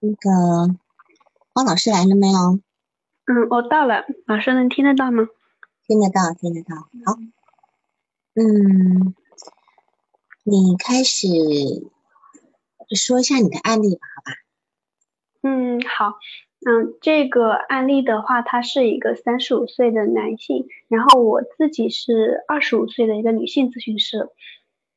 那个汪老师来了没有？嗯，我到了，老师能听得到吗？听得到，听得到。好，嗯，你开始说一下你的案例吧，好吧？嗯，好。嗯，这个案例的话，他是一个三十五岁的男性，然后我自己是二十五岁的一个女性咨询师。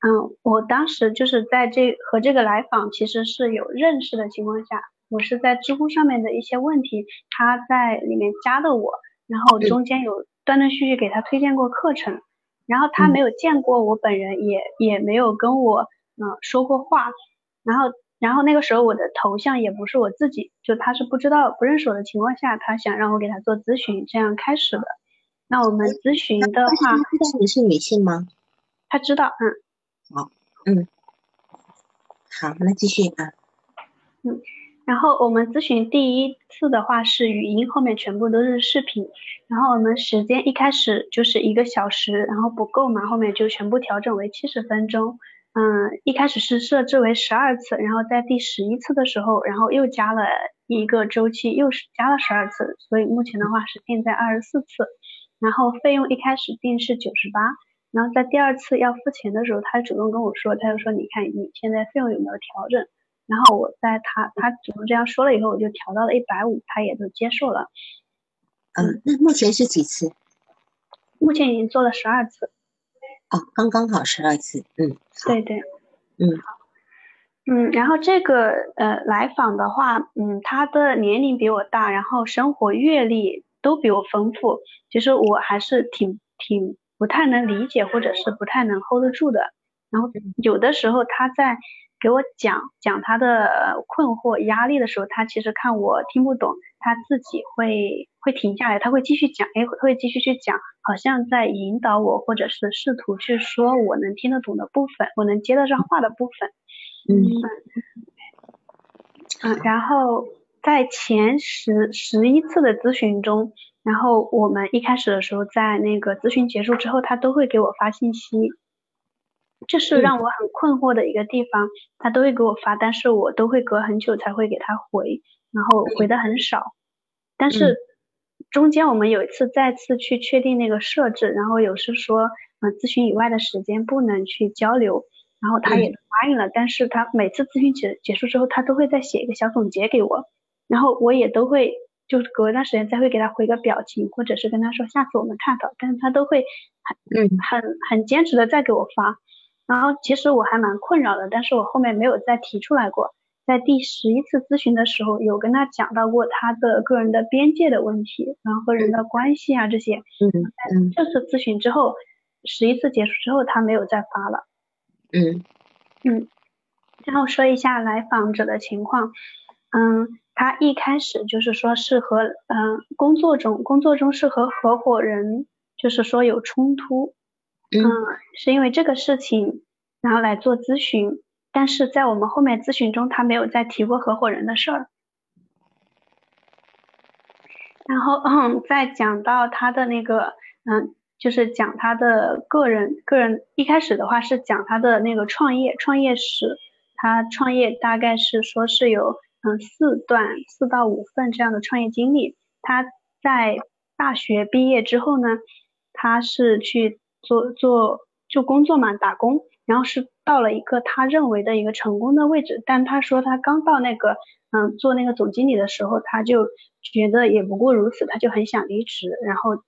嗯，我当时就是在这和这个来访其实是有认识的情况下，我是在知乎上面的一些问题，他在里面加的我，然后中间有断断续续给他推荐过课程，然后他没有见过我本人，也也没有跟我嗯说过话，然后。然后那个时候我的头像也不是我自己，就他是不知道不认识我的情况下，他想让我给他做咨询，这样开始的。那我们咨询的话，知道你是女性吗？他知道，嗯。好，嗯。好，那继续啊。嗯，然后我们咨询第一次的话是语音，后面全部都是视频。然后我们时间一开始就是一个小时，然后不够嘛，后面就全部调整为七十分钟。嗯，一开始是设置为十二次，然后在第十一次的时候，然后又加了一个周期，又是加了十二次，所以目前的话是定在二十四次。然后费用一开始定是九十八，然后在第二次要付钱的时候，他主动跟我说，他就说你看你现在费用有没有调整？然后我在他他主动这样说了以后，我就调到了一百五，他也就接受了。嗯，那目前是几次？目前已经做了十二次。哦，刚刚好十二次，嗯，对对，嗯好，嗯，然后这个呃来访的话，嗯，他的年龄比我大，然后生活阅历都比我丰富，其实我还是挺挺不太能理解或者是不太能 hold 得住的，然后有的时候他在给我讲讲他的困惑压力的时候，他其实看我听不懂。他自己会会停下来，他会继续讲，哎，会继续去讲，好像在引导我，或者是试图去说我能听得懂的部分，我能接得上话的部分。嗯嗯，然后在前十十一次的咨询中，然后我们一开始的时候，在那个咨询结束之后，他都会给我发信息，这是让我很困惑的一个地方，他都会给我发，但是我都会隔很久才会给他回。然后回的很少，但是中间我们有一次再次去确定那个设置，然后有是说，嗯，咨询以外的时间不能去交流，然后他也答应了，但是他每次咨询结结束之后，他都会再写一个小总结给我，然后我也都会就隔一段时间再会给他回个表情，或者是跟他说下次我们探讨，但是他都会很嗯很很坚持的再给我发，然后其实我还蛮困扰的，但是我后面没有再提出来过。在第十一次咨询的时候，有跟他讲到过他的个人的边界的问题，然后和人的关系啊这些。嗯嗯。这次咨询之后，十一次结束之后，他没有再发了。嗯嗯。然后说一下来访者的情况。嗯，他一开始就是说是和嗯工作中工作中是和合伙人就是说有冲突。嗯。是因为这个事情，然后来做咨询。但是在我们后面咨询中，他没有再提过合伙人的事儿。然后，嗯，再讲到他的那个，嗯，就是讲他的个人，个人一开始的话是讲他的那个创业，创业史。他创业大概是说是有，嗯，四段四到五份这样的创业经历。他在大学毕业之后呢，他是去做做就工作嘛，打工。然后是到了一个他认为的一个成功的位置，但他说他刚到那个嗯做那个总经理的时候，他就觉得也不过如此，他就很想离职，然后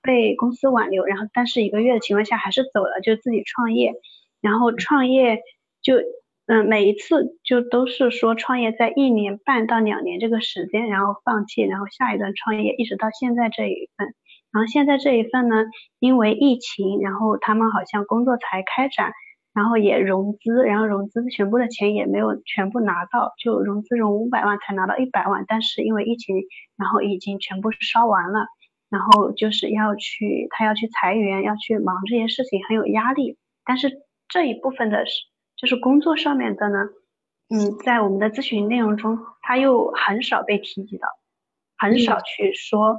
被公司挽留，然后但是一个月的情况下还是走了，就自己创业，然后创业就嗯每一次就都是说创业在一年半到两年这个时间，然后放弃，然后下一段创业，一直到现在这一份。然后现在这一份呢，因为疫情，然后他们好像工作才开展，然后也融资，然后融资全部的钱也没有全部拿到，就融资融五百万才拿到一百万，但是因为疫情，然后已经全部烧完了，然后就是要去他要去裁员，要去忙这些事情，很有压力。但是这一部分的是就是工作上面的呢，嗯，在我们的咨询内容中，他又很少被提及到，很少去说。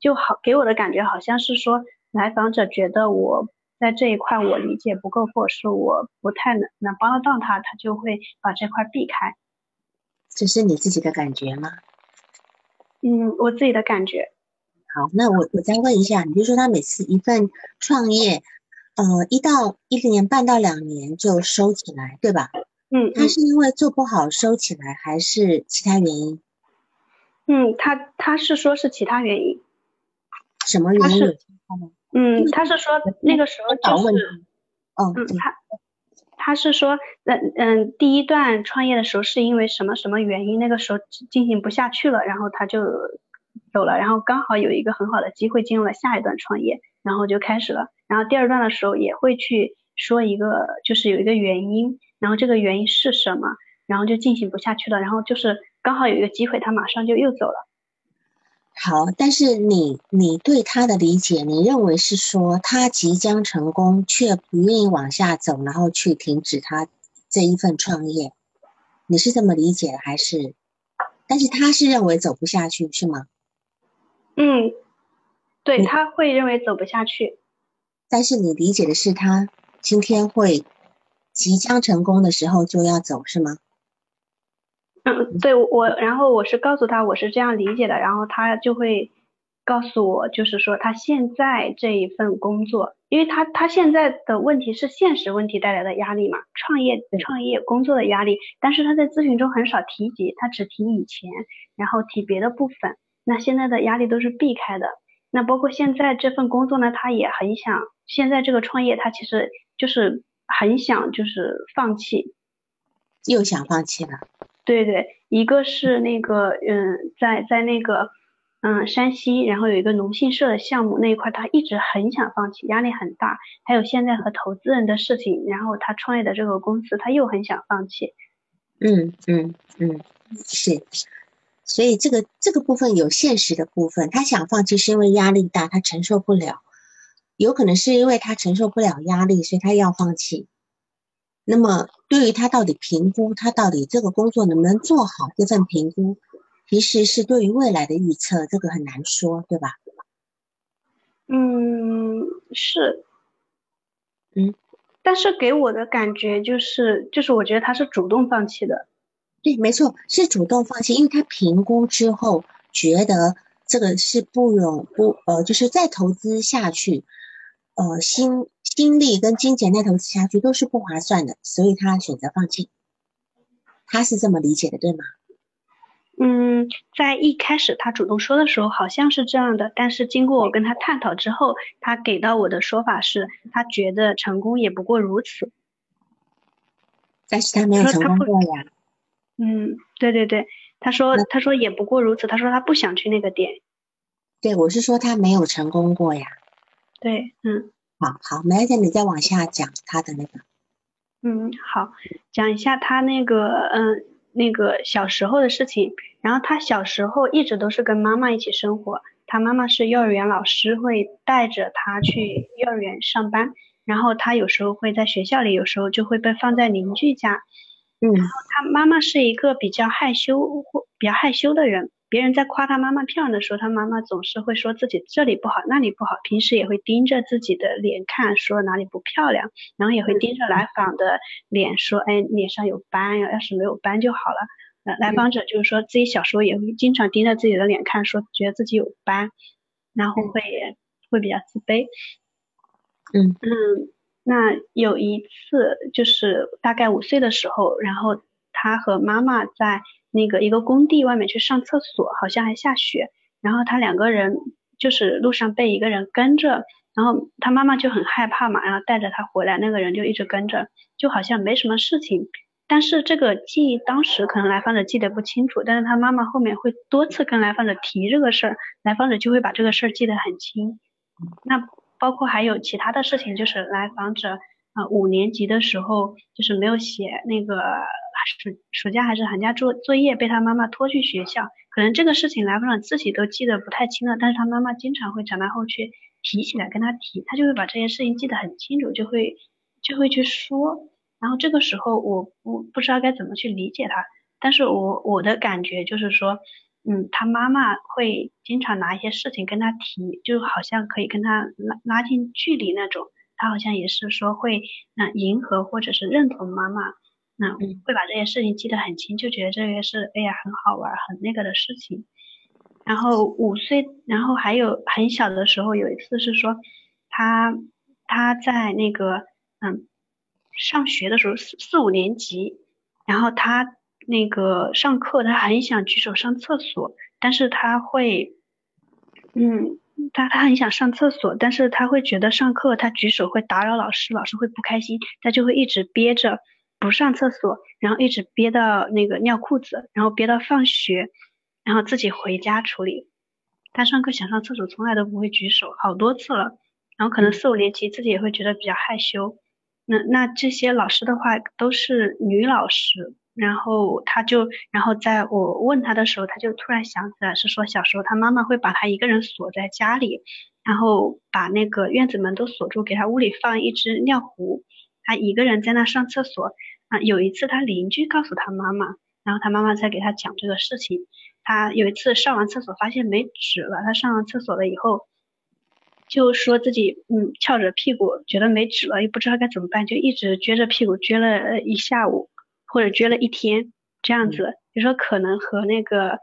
就好给我的感觉好像是说，来访者觉得我在这一块我理解不够，或者是我不太能能帮得到他，他就会把这块避开。这是你自己的感觉吗？嗯，我自己的感觉。好，那我我再问一下，你就说他每次一份创业，呃，一到一年半到两年就收起来，对吧？嗯，他是因为做不好收起来，还是其他原因？嗯，他他是说是其他原因。什么原因？嗯，他是说那个时候就是，嗯，他他是说，嗯嗯，第一段创业的时候是因为什么什么原因，那个时候进行不下去了，然后他就走了，然后刚好有一个很好的机会进入了下一段创业，然后就开始了，然后第二段的时候也会去说一个，就是有一个原因，然后这个原因是什么，然后就进行不下去了，然后就是刚好有一个机会，他马上就又走了。好，但是你你对他的理解，你认为是说他即将成功，却不愿意往下走，然后去停止他这一份创业，你是这么理解的还是？但是他是认为走不下去是吗？嗯，对他会认为走不下去，但是你理解的是他今天会即将成功的时候就要走是吗？嗯，对我，然后我是告诉他我是这样理解的，然后他就会告诉我，就是说他现在这一份工作，因为他他现在的问题是现实问题带来的压力嘛，创业创业工作的压力，但是他在咨询中很少提及，他只提以前，然后提别的部分，那现在的压力都是避开的，那包括现在这份工作呢，他也很想，现在这个创业他其实就是很想就是放弃，又想放弃了。对对，一个是那个，嗯，在在那个，嗯，山西，然后有一个农信社的项目那一块，他一直很想放弃，压力很大。还有现在和投资人的事情，然后他创业的这个公司，他又很想放弃。嗯嗯嗯，是，所以这个这个部分有现实的部分，他想放弃是因为压力大，他承受不了，有可能是因为他承受不了压力，所以他要放弃。那么，对于他到底评估，他到底这个工作能不能做好，这份评估其实是对于未来的预测，这个很难说，对吧？嗯，是，嗯，但是给我的感觉就是，就是我觉得他是主动放弃的。对，没错，是主动放弃，因为他评估之后觉得这个是不容不呃，就是再投资下去，呃，心。心力跟金钱再投资下去都是不划算的，所以他选择放弃。他是这么理解的，对吗？嗯，在一开始他主动说的时候好像是这样的，但是经过我跟他探讨之后，他给到我的说法是他觉得成功也不过如此。但是他没有成功过呀。嗯，对对对，他说他说也不过如此，他说他不想去那个点。对，我是说他没有成功过呀。对，嗯。好好，梅姐，你再往下讲他的那个。嗯，好，讲一下他那个，嗯，那个小时候的事情。然后他小时候一直都是跟妈妈一起生活，他妈妈是幼儿园老师，会带着他去幼儿园上班。然后他有时候会在学校里，有时候就会被放在邻居家。嗯。然后他妈妈是一个比较害羞或比较害羞的人。别人在夸他妈妈漂亮的时候，他妈妈总是会说自己这里不好那里不好，平时也会盯着自己的脸看，说哪里不漂亮，然后也会盯着来访的脸说，哎，脸上有斑呀，要是没有斑就好了。来来访者就是说自己小时候也会经常盯着自己的脸看，说觉得自己有斑，然后会会比较自卑。嗯嗯，那有一次就是大概五岁的时候，然后他和妈妈在。那个一个工地外面去上厕所，好像还下雪，然后他两个人就是路上被一个人跟着，然后他妈妈就很害怕嘛，然后带着他回来，那个人就一直跟着，就好像没什么事情，但是这个记忆当时可能来访者记得不清楚，但是他妈妈后面会多次跟来访者提这个事儿，来访者就会把这个事儿记得很清。那包括还有其他的事情，就是来访者啊五年级的时候就是没有写那个。暑暑假还是寒假作作业被他妈妈拖去学校，可能这个事情来访者自己都记得不太清了，但是他妈妈经常会长大后去提起来跟他提，他就会把这些事情记得很清楚，就会就会去说。然后这个时候我不不知道该怎么去理解他，但是我我的感觉就是说，嗯，他妈妈会经常拿一些事情跟他提，就好像可以跟他拉拉近距离那种，他好像也是说会嗯迎合或者是认同妈妈。那会把这些事情记得很清，就觉得这个是哎呀很好玩很那个的事情。然后五岁，然后还有很小的时候有一次是说他他在那个嗯上学的时候四四五年级，然后他那个上课他很想举手上厕所，但是他会嗯。他他很想上厕所，但是他会觉得上课他举手会打扰老师，老师会不开心，他就会一直憋着不上厕所，然后一直憋到那个尿裤子，然后憋到放学，然后自己回家处理。他上课想上厕所从来都不会举手，好多次了，然后可能四五年级自己也会觉得比较害羞。那那这些老师的话都是女老师。然后他就，然后在我问他的时候，他就突然想起来，是说小时候他妈妈会把他一个人锁在家里，然后把那个院子门都锁住，给他屋里放一只尿壶，他一个人在那上厕所。啊，有一次他邻居告诉他妈妈，然后他妈妈在给他讲这个事情。他有一次上完厕所发现没纸了，他上完厕所了以后，就说自己嗯翘着屁股，觉得没纸了，又不知道该怎么办，就一直撅着屁股撅了一下午。或者撅了一天这样子，就说可能和那个，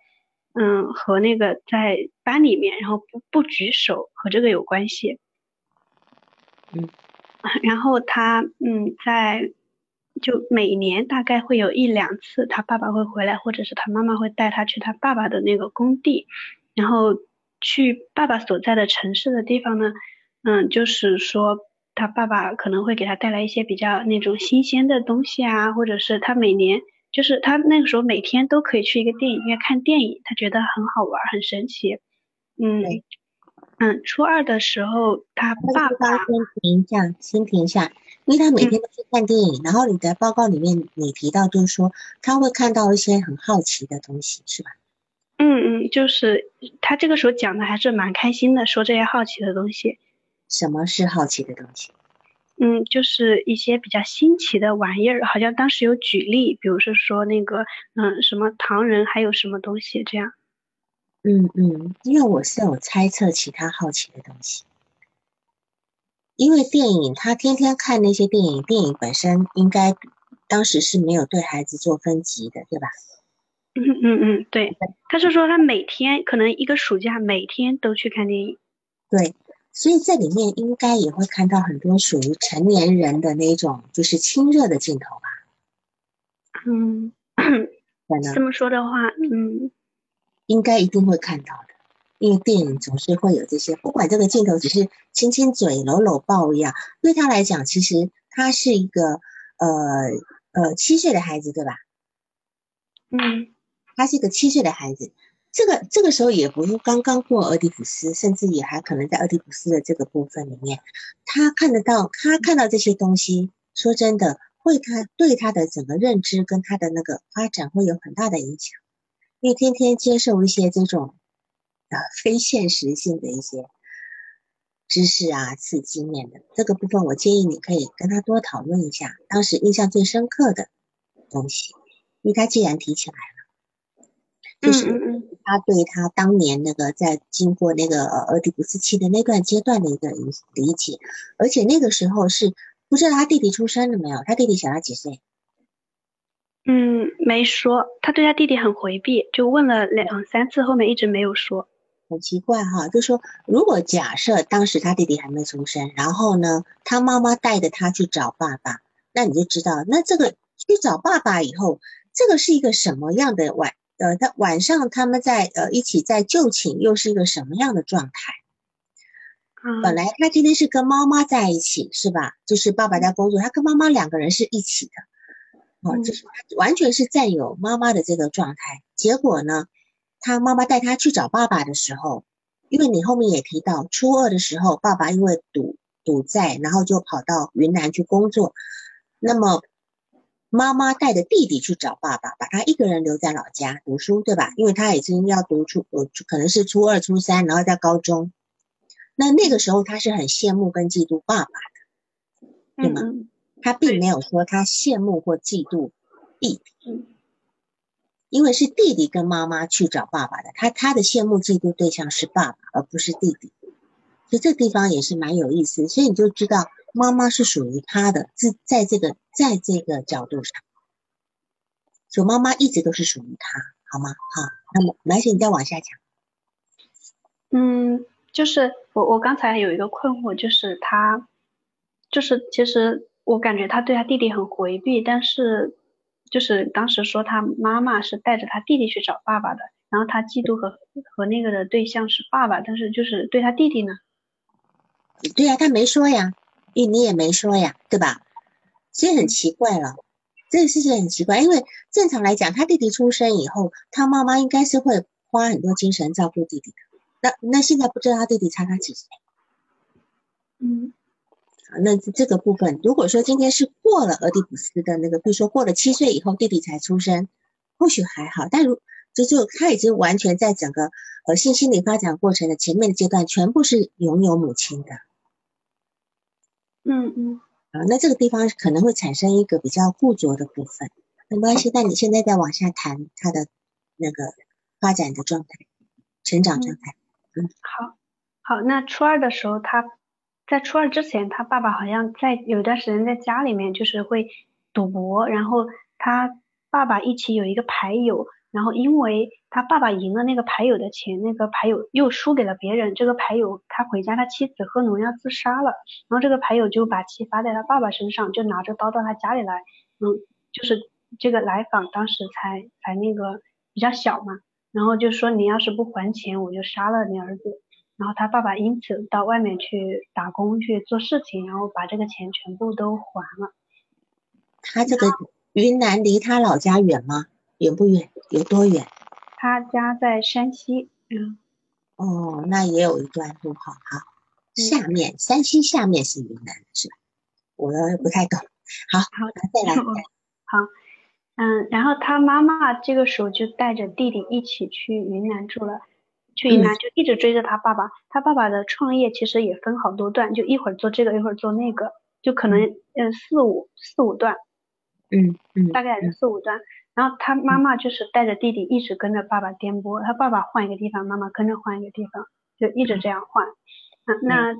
嗯，和那个在班里面，然后不不举手和这个有关系。嗯，然后他嗯在就每年大概会有一两次，他爸爸会回来，或者是他妈妈会带他去他爸爸的那个工地，然后去爸爸所在的城市的地方呢，嗯，就是说。他爸爸可能会给他带来一些比较那种新鲜的东西啊，或者是他每年就是他那个时候每天都可以去一个电影院看电影，他觉得很好玩，很神奇。嗯嗯，初二的时候他爸爸先停一下，先停一下，因为他每天都去看电影，然后你的报告里面你提到就是说他会看到一些很好奇的东西，是吧？嗯嗯，就是他这个时候讲的还是蛮开心的，说这些好奇的东西。什么是好奇的东西？嗯，就是一些比较新奇的玩意儿，好像当时有举例，比如是说那个，嗯，什么唐人还有什么东西这样。嗯嗯，因为我是有猜测其他好奇的东西，因为电影他天天看那些电影，电影本身应该当时是没有对孩子做分级的，对吧？嗯嗯嗯，对，他是说他每天可能一个暑假每天都去看电影。对。所以在里面应该也会看到很多属于成年人的那种，就是亲热的镜头吧。嗯，这么说的话，嗯，应该一定会看到的，因为电影总是会有这些，不管这个镜头只是亲亲嘴、搂搂抱一样，对他来讲，其实他是一个呃呃七岁的孩子，对吧？嗯，他是一个七岁的孩子。这个这个时候也不是刚刚过俄狄浦斯，甚至也还可能在俄狄浦斯的这个部分里面，他看得到，他看到这些东西，说真的，会他对他的整个认知跟他的那个发展会有很大的影响，因为天天接受一些这种啊非现实性的一些知识啊刺激面的这个部分，我建议你可以跟他多讨论一下，当时印象最深刻的东西，因为他既然提起来了，就是。他对他当年那个在经过那个俄狄浦斯期的那段阶段的一个理解，而且那个时候是不知道他弟弟出生了没有？他弟弟小他几岁？嗯，没说。他对他弟弟很回避，就问了两三次，后面一直没有说。很奇怪哈，就说如果假设当时他弟弟还没出生，然后呢，他妈妈带着他去找爸爸，那你就知道，那这个去找爸爸以后，这个是一个什么样的晚？呃，他晚上他们在呃一起在就寝，又是一个什么样的状态？本来他今天是跟妈妈在一起，是吧？就是爸爸在工作，他跟妈妈两个人是一起的，哦，就是完全是占有妈妈的这个状态。结果呢，他妈妈带他去找爸爸的时候，因为你后面也提到，初二的时候，爸爸因为赌赌债，然后就跑到云南去工作，那么。妈妈带着弟弟去找爸爸，把他一个人留在老家读书，对吧？因为他已经要读初，呃，可能是初二、初三，然后在高中。那那个时候他是很羡慕跟嫉妒爸爸的，对吗？他并没有说他羡慕或嫉妒弟弟，因为是弟弟跟妈妈去找爸爸的，他他的羡慕嫉妒对象是爸爸，而不是弟弟。所以这地方也是蛮有意思，所以你就知道。妈妈是属于他的，在在这个在这个角度上，所以妈妈一直都是属于他，好吗？好，那么来，请你再往下讲。嗯，就是我我刚才有一个困惑，就是他，就是其实我感觉他对他弟弟很回避，但是就是当时说他妈妈是带着他弟弟去找爸爸的，然后他嫉妒和和那个的对象是爸爸，但是就是对他弟弟呢？对呀，他没说呀，你你也没说呀，对吧？所以很奇怪了，这个事情很奇怪，因为正常来讲，他弟弟出生以后，他妈妈应该是会花很多精神照顾弟弟的。那那现在不知道他弟弟差他几岁？嗯，那这个部分，如果说今天是过了俄狄浦斯的那个，比如说过了七岁以后弟弟才出生，或许还好。但如就就他已经完全在整个呃性心理发展过程的前面的阶段，全部是拥有母亲的。嗯嗯。啊，那这个地方可能会产生一个比较固着的部分。没关系，那你现在再往下谈他的那个发展的状态、成长状态。嗯好，好，那初二的时候，他在初二之前，他爸爸好像在有一段时间在家里面就是会赌博，然后他爸爸一起有一个牌友，然后因为他爸爸赢了那个牌友的钱，那个牌友又输给了别人，这个牌友他回家，他妻子喝农药自杀了，然后这个牌友就把气发在他爸爸身上，就拿着刀到他家里来，嗯，就是这个来访当时才才那个比较小嘛。然后就说你要是不还钱，我就杀了你儿子。然后他爸爸因此到外面去打工去做事情，然后把这个钱全部都还了。他这个云南离他老家远吗？远不远？有多远？他家在山西。嗯。哦，那也有一段路好哈。下面山西下面是云南是吧？我不太懂。好，好，再来。好。嗯，然后他妈妈这个时候就带着弟弟一起去云南住了，去云南就一直追着他爸爸。他爸爸的创业其实也分好多段，就一会儿做这个，一会儿做那个，就可能嗯四五四五段，嗯嗯，大概是四五段。然后他妈妈就是带着弟弟一直跟着爸爸颠簸，他爸爸换一个地方，妈妈跟着换一个地方，就一直这样换。嗯，那。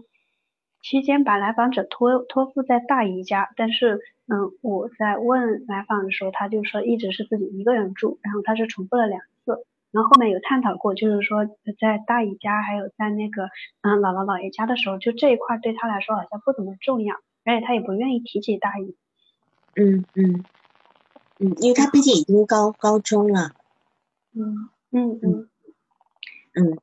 期间把来访者托托付在大姨家，但是嗯，我在问来访的时候，他就说一直是自己一个人住，然后他是重复了两次，然后后面有探讨过，就是说在大姨家还有在那个嗯姥姥姥爷家的时候，就这一块对他来说好像不怎么重要，而且他也不愿意提起大姨。嗯嗯嗯，因为他毕竟已经高高中了。嗯嗯嗯嗯，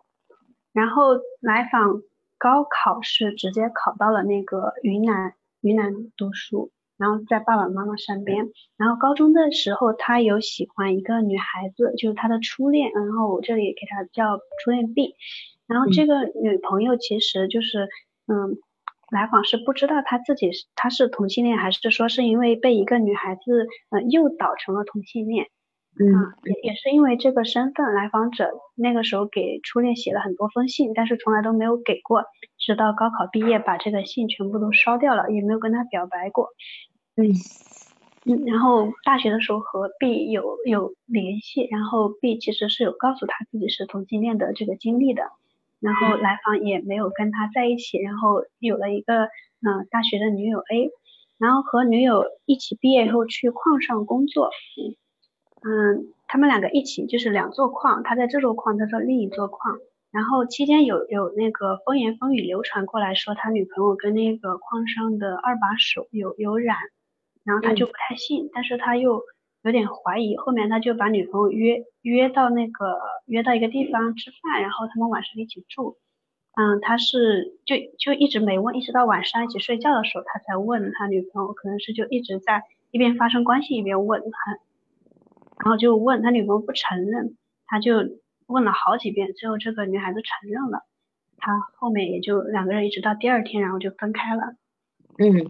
然后来访。高考是直接考到了那个云南云南读书，然后在爸爸妈妈身边。然后高中的时候，他有喜欢一个女孩子，就是他的初恋。然后我这里给他叫初恋 B。然后这个女朋友其实就是，嗯，来访是不知道他自己是他是同性恋，还是说是因为被一个女孩子呃诱导成了同性恋。嗯，也也是因为这个身份，来访者那个时候给初恋写了很多封信，但是从来都没有给过，直到高考毕业把这个信全部都烧掉了，也没有跟他表白过。嗯嗯，然后大学的时候和 B 有有联系，然后 B 其实是有告诉他自己是同性恋的这个经历的，然后来访也没有跟他在一起，然后有了一个嗯大学的女友 A，然后和女友一起毕业以后去矿上工作。嗯，他们两个一起就是两座矿，他在这座矿，他在另一座矿。然后期间有有那个风言风语流传过来说他女朋友跟那个矿上的二把手有有染，然后他就不太信，但是他又有点怀疑。后面他就把女朋友约约到那个约到一个地方吃饭，然后他们晚上一起住。嗯，他是就就一直没问，一直到晚上一起睡觉的时候他才问他女朋友，可能是就一直在一边发生关系一边问他。然后就问他女朋友不承认，他就问了好几遍，最后这个女孩子承认了，他后面也就两个人一直到第二天，然后就分开了。嗯，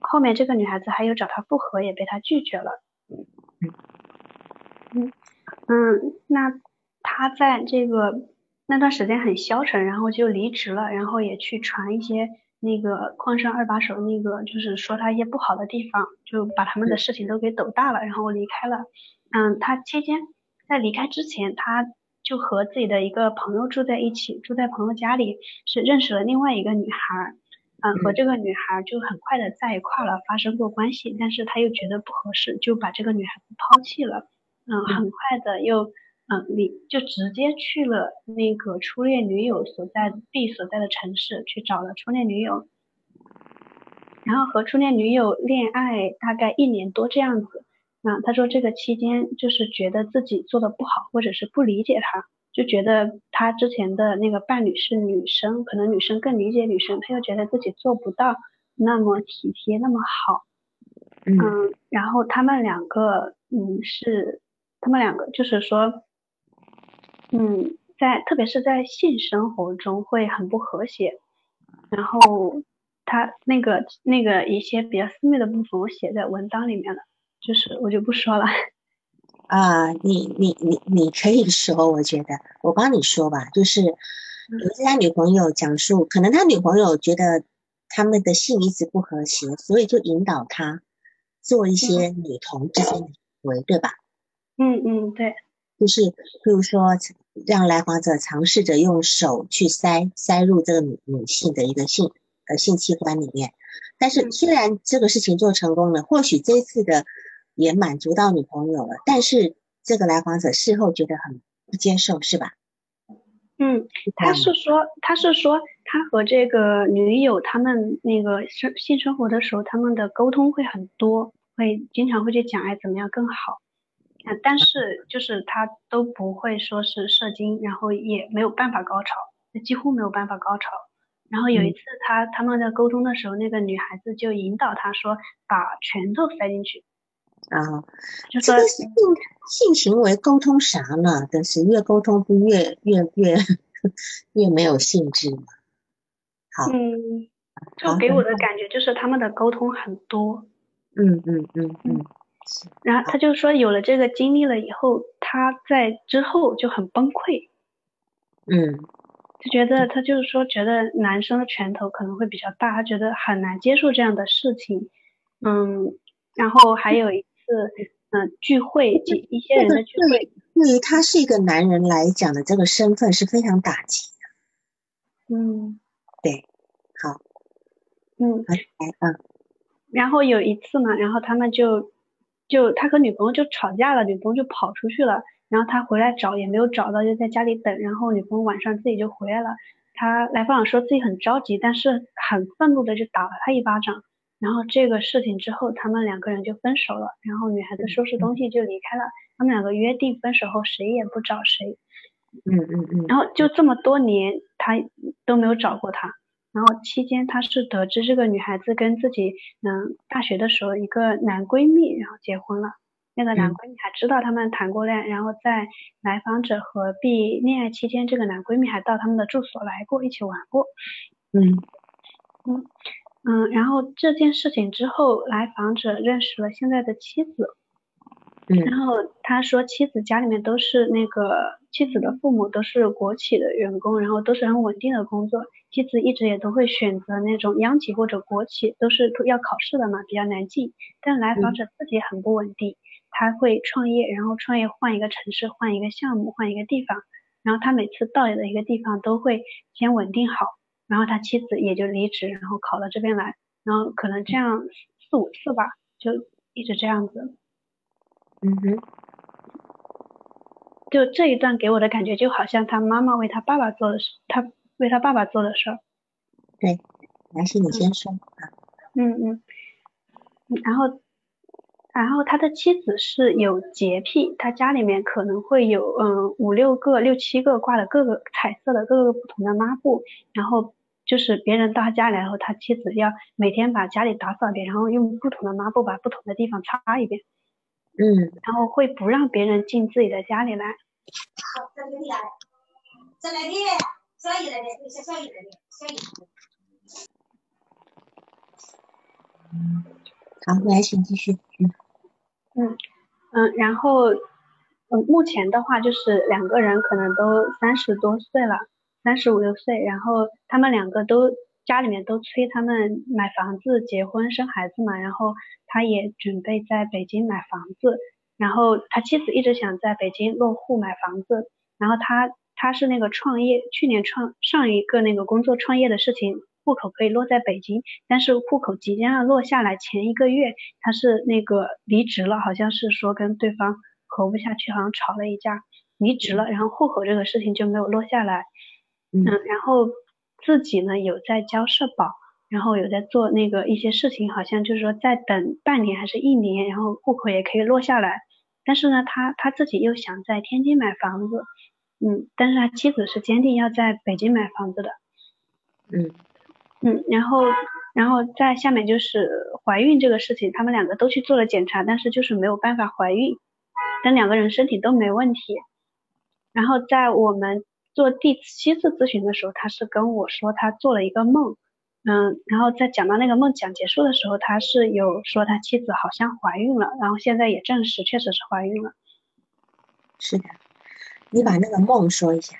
后面这个女孩子还有找他复合，也被他拒绝了。嗯嗯，那他在这个那段时间很消沉，然后就离职了，然后也去传一些那个矿山二把手那个，就是说他一些不好的地方，就把他们的事情都给抖大了，然后离开了。嗯，他期间在离开之前，他就和自己的一个朋友住在一起，住在朋友家里，是认识了另外一个女孩。嗯，和这个女孩就很快的在一块了，发生过关系，但是他又觉得不合适，就把这个女孩子抛弃了。嗯，很快的又嗯离就直接去了那个初恋女友所在地所在的城市去找了初恋女友，然后和初恋女友恋爱大概一年多这样子。啊，他说这个期间就是觉得自己做的不好，或者是不理解他，就觉得他之前的那个伴侣是女生，可能女生更理解女生，他又觉得自己做不到那么体贴那么好，嗯，然后他们两个，嗯，是他们两个就是说，嗯，在特别是在性生活中会很不和谐，然后他那个那个一些比较私密的部分我写在文章里面了。就是我就不说了啊，你你你你可以说，我觉得我帮你说吧。就是有一次他女朋友讲述，可能他女朋友觉得他们的性一直不和谐，所以就引导他做一些女同之间的行为，对吧？嗯嗯，对。就是比如说让来访者尝试着用手去塞塞入这个女女性的一个性呃性器官里面，但是虽然这个事情做成功了，或许这一次的。也满足到女朋友了，但是这个来访者事后觉得很不接受，是吧？嗯，他是说，他是说，他和这个女友他们那个生性生活的时候，他们的沟通会很多，会经常会去讲，哎，怎么样更好？啊，但是就是他都不会说是射精，然后也没有办法高潮，几乎没有办法高潮。然后有一次他他们在沟通的时候，那个女孩子就引导他说，把拳头塞进去。啊，这个性性行为沟通啥呢？但是越沟通不越越越 越没有兴致嘛。好，嗯，就给我的感觉就是他们的沟通很多。嗯嗯嗯嗯。然后他就说有了这个经历了以后，他在之后就很崩溃。嗯。就觉得他就是说觉得男生的拳头可能会比较大，他觉得很难接受这样的事情。嗯，然后还有一。是，嗯，聚会几一些人的聚会，对于他是一个男人来讲的这个身份是非常打击的。嗯，对，好，嗯，来，嗯，然后有一次嘛，然后他们就就他和女朋友就吵架了，女朋友就跑出去了，然后他回来找也没有找到，就在家里等，然后女朋友晚上自己就回来了，他来访者说自己很着急，但是很愤怒的就打了他一巴掌。然后这个事情之后，他们两个人就分手了。然后女孩子收拾东西就离开了。他们两个约定分手后谁也不找谁。嗯嗯嗯。然后就这么多年，他都没有找过她。然后期间，他是得知这个女孩子跟自己嗯大学的时候一个男闺蜜然后结婚了。那个男闺蜜还知道他们谈过恋爱，然后在来访者和 B 恋爱期间，这个男闺蜜还到他们的住所来过，一起玩过。嗯嗯。嗯，然后这件事情之后，来访者认识了现在的妻子。嗯，然后他说妻子家里面都是那个妻子的父母都是国企的员工，然后都是很稳定的工作。妻子一直也都会选择那种央企或者国企，都是要考试的嘛，比较难进。但来访者自己很不稳定，他会创业，然后创业换一个城市，换一个项目，换一个地方。然后他每次到的一个地方都会先稳定好。然后他妻子也就离职，然后考到这边来，然后可能这样四五次吧，就一直这样子。嗯哼，就这一段给我的感觉就好像他妈妈为他爸爸做的事，他为他爸爸做的事儿。对，还是你先说啊。嗯嗯，然后。然后他的妻子是有洁癖，他家里面可能会有嗯五六个、六七个挂的各个彩色的各个不同的抹布，然后就是别人到他家里来后，他妻子要每天把家里打扫一遍，然后用不同的抹布把不同的地方擦一遍，嗯，然后会不让别人进自己的家里来。好，再来的，再来的，小姨来的，小小姨来的，小姨。好，来，请继续，嗯。嗯嗯，然后嗯，目前的话就是两个人可能都三十多岁了，三十五六岁，然后他们两个都家里面都催他们买房子、结婚、生孩子嘛，然后他也准备在北京买房子，然后他妻子一直想在北京落户买房子，然后他他是那个创业，去年创上一个那个工作创业的事情户口可以落在北京，但是户口即将要落下来前一个月，他是那个离职了，好像是说跟对方合不下去，好像吵了一架，离职了，然后户口这个事情就没有落下来。嗯，然后自己呢有在交社保，然后有在做那个一些事情，好像就是说在等半年还是一年，然后户口也可以落下来。但是呢，他他自己又想在天津买房子，嗯，但是他妻子是坚定要在北京买房子的，嗯嗯，然后然后在下面就是怀孕这个事情，他们两个都去做了检查，但是就是没有办法怀孕，但两个人身体都没问题。然后在我们做第七次咨询的时候，他是跟我说他做了一个梦。嗯，然后在讲到那个梦讲结束的时候，他是有说他妻子好像怀孕了，然后现在也证实确实是怀孕了。是的，你把那个梦说一下。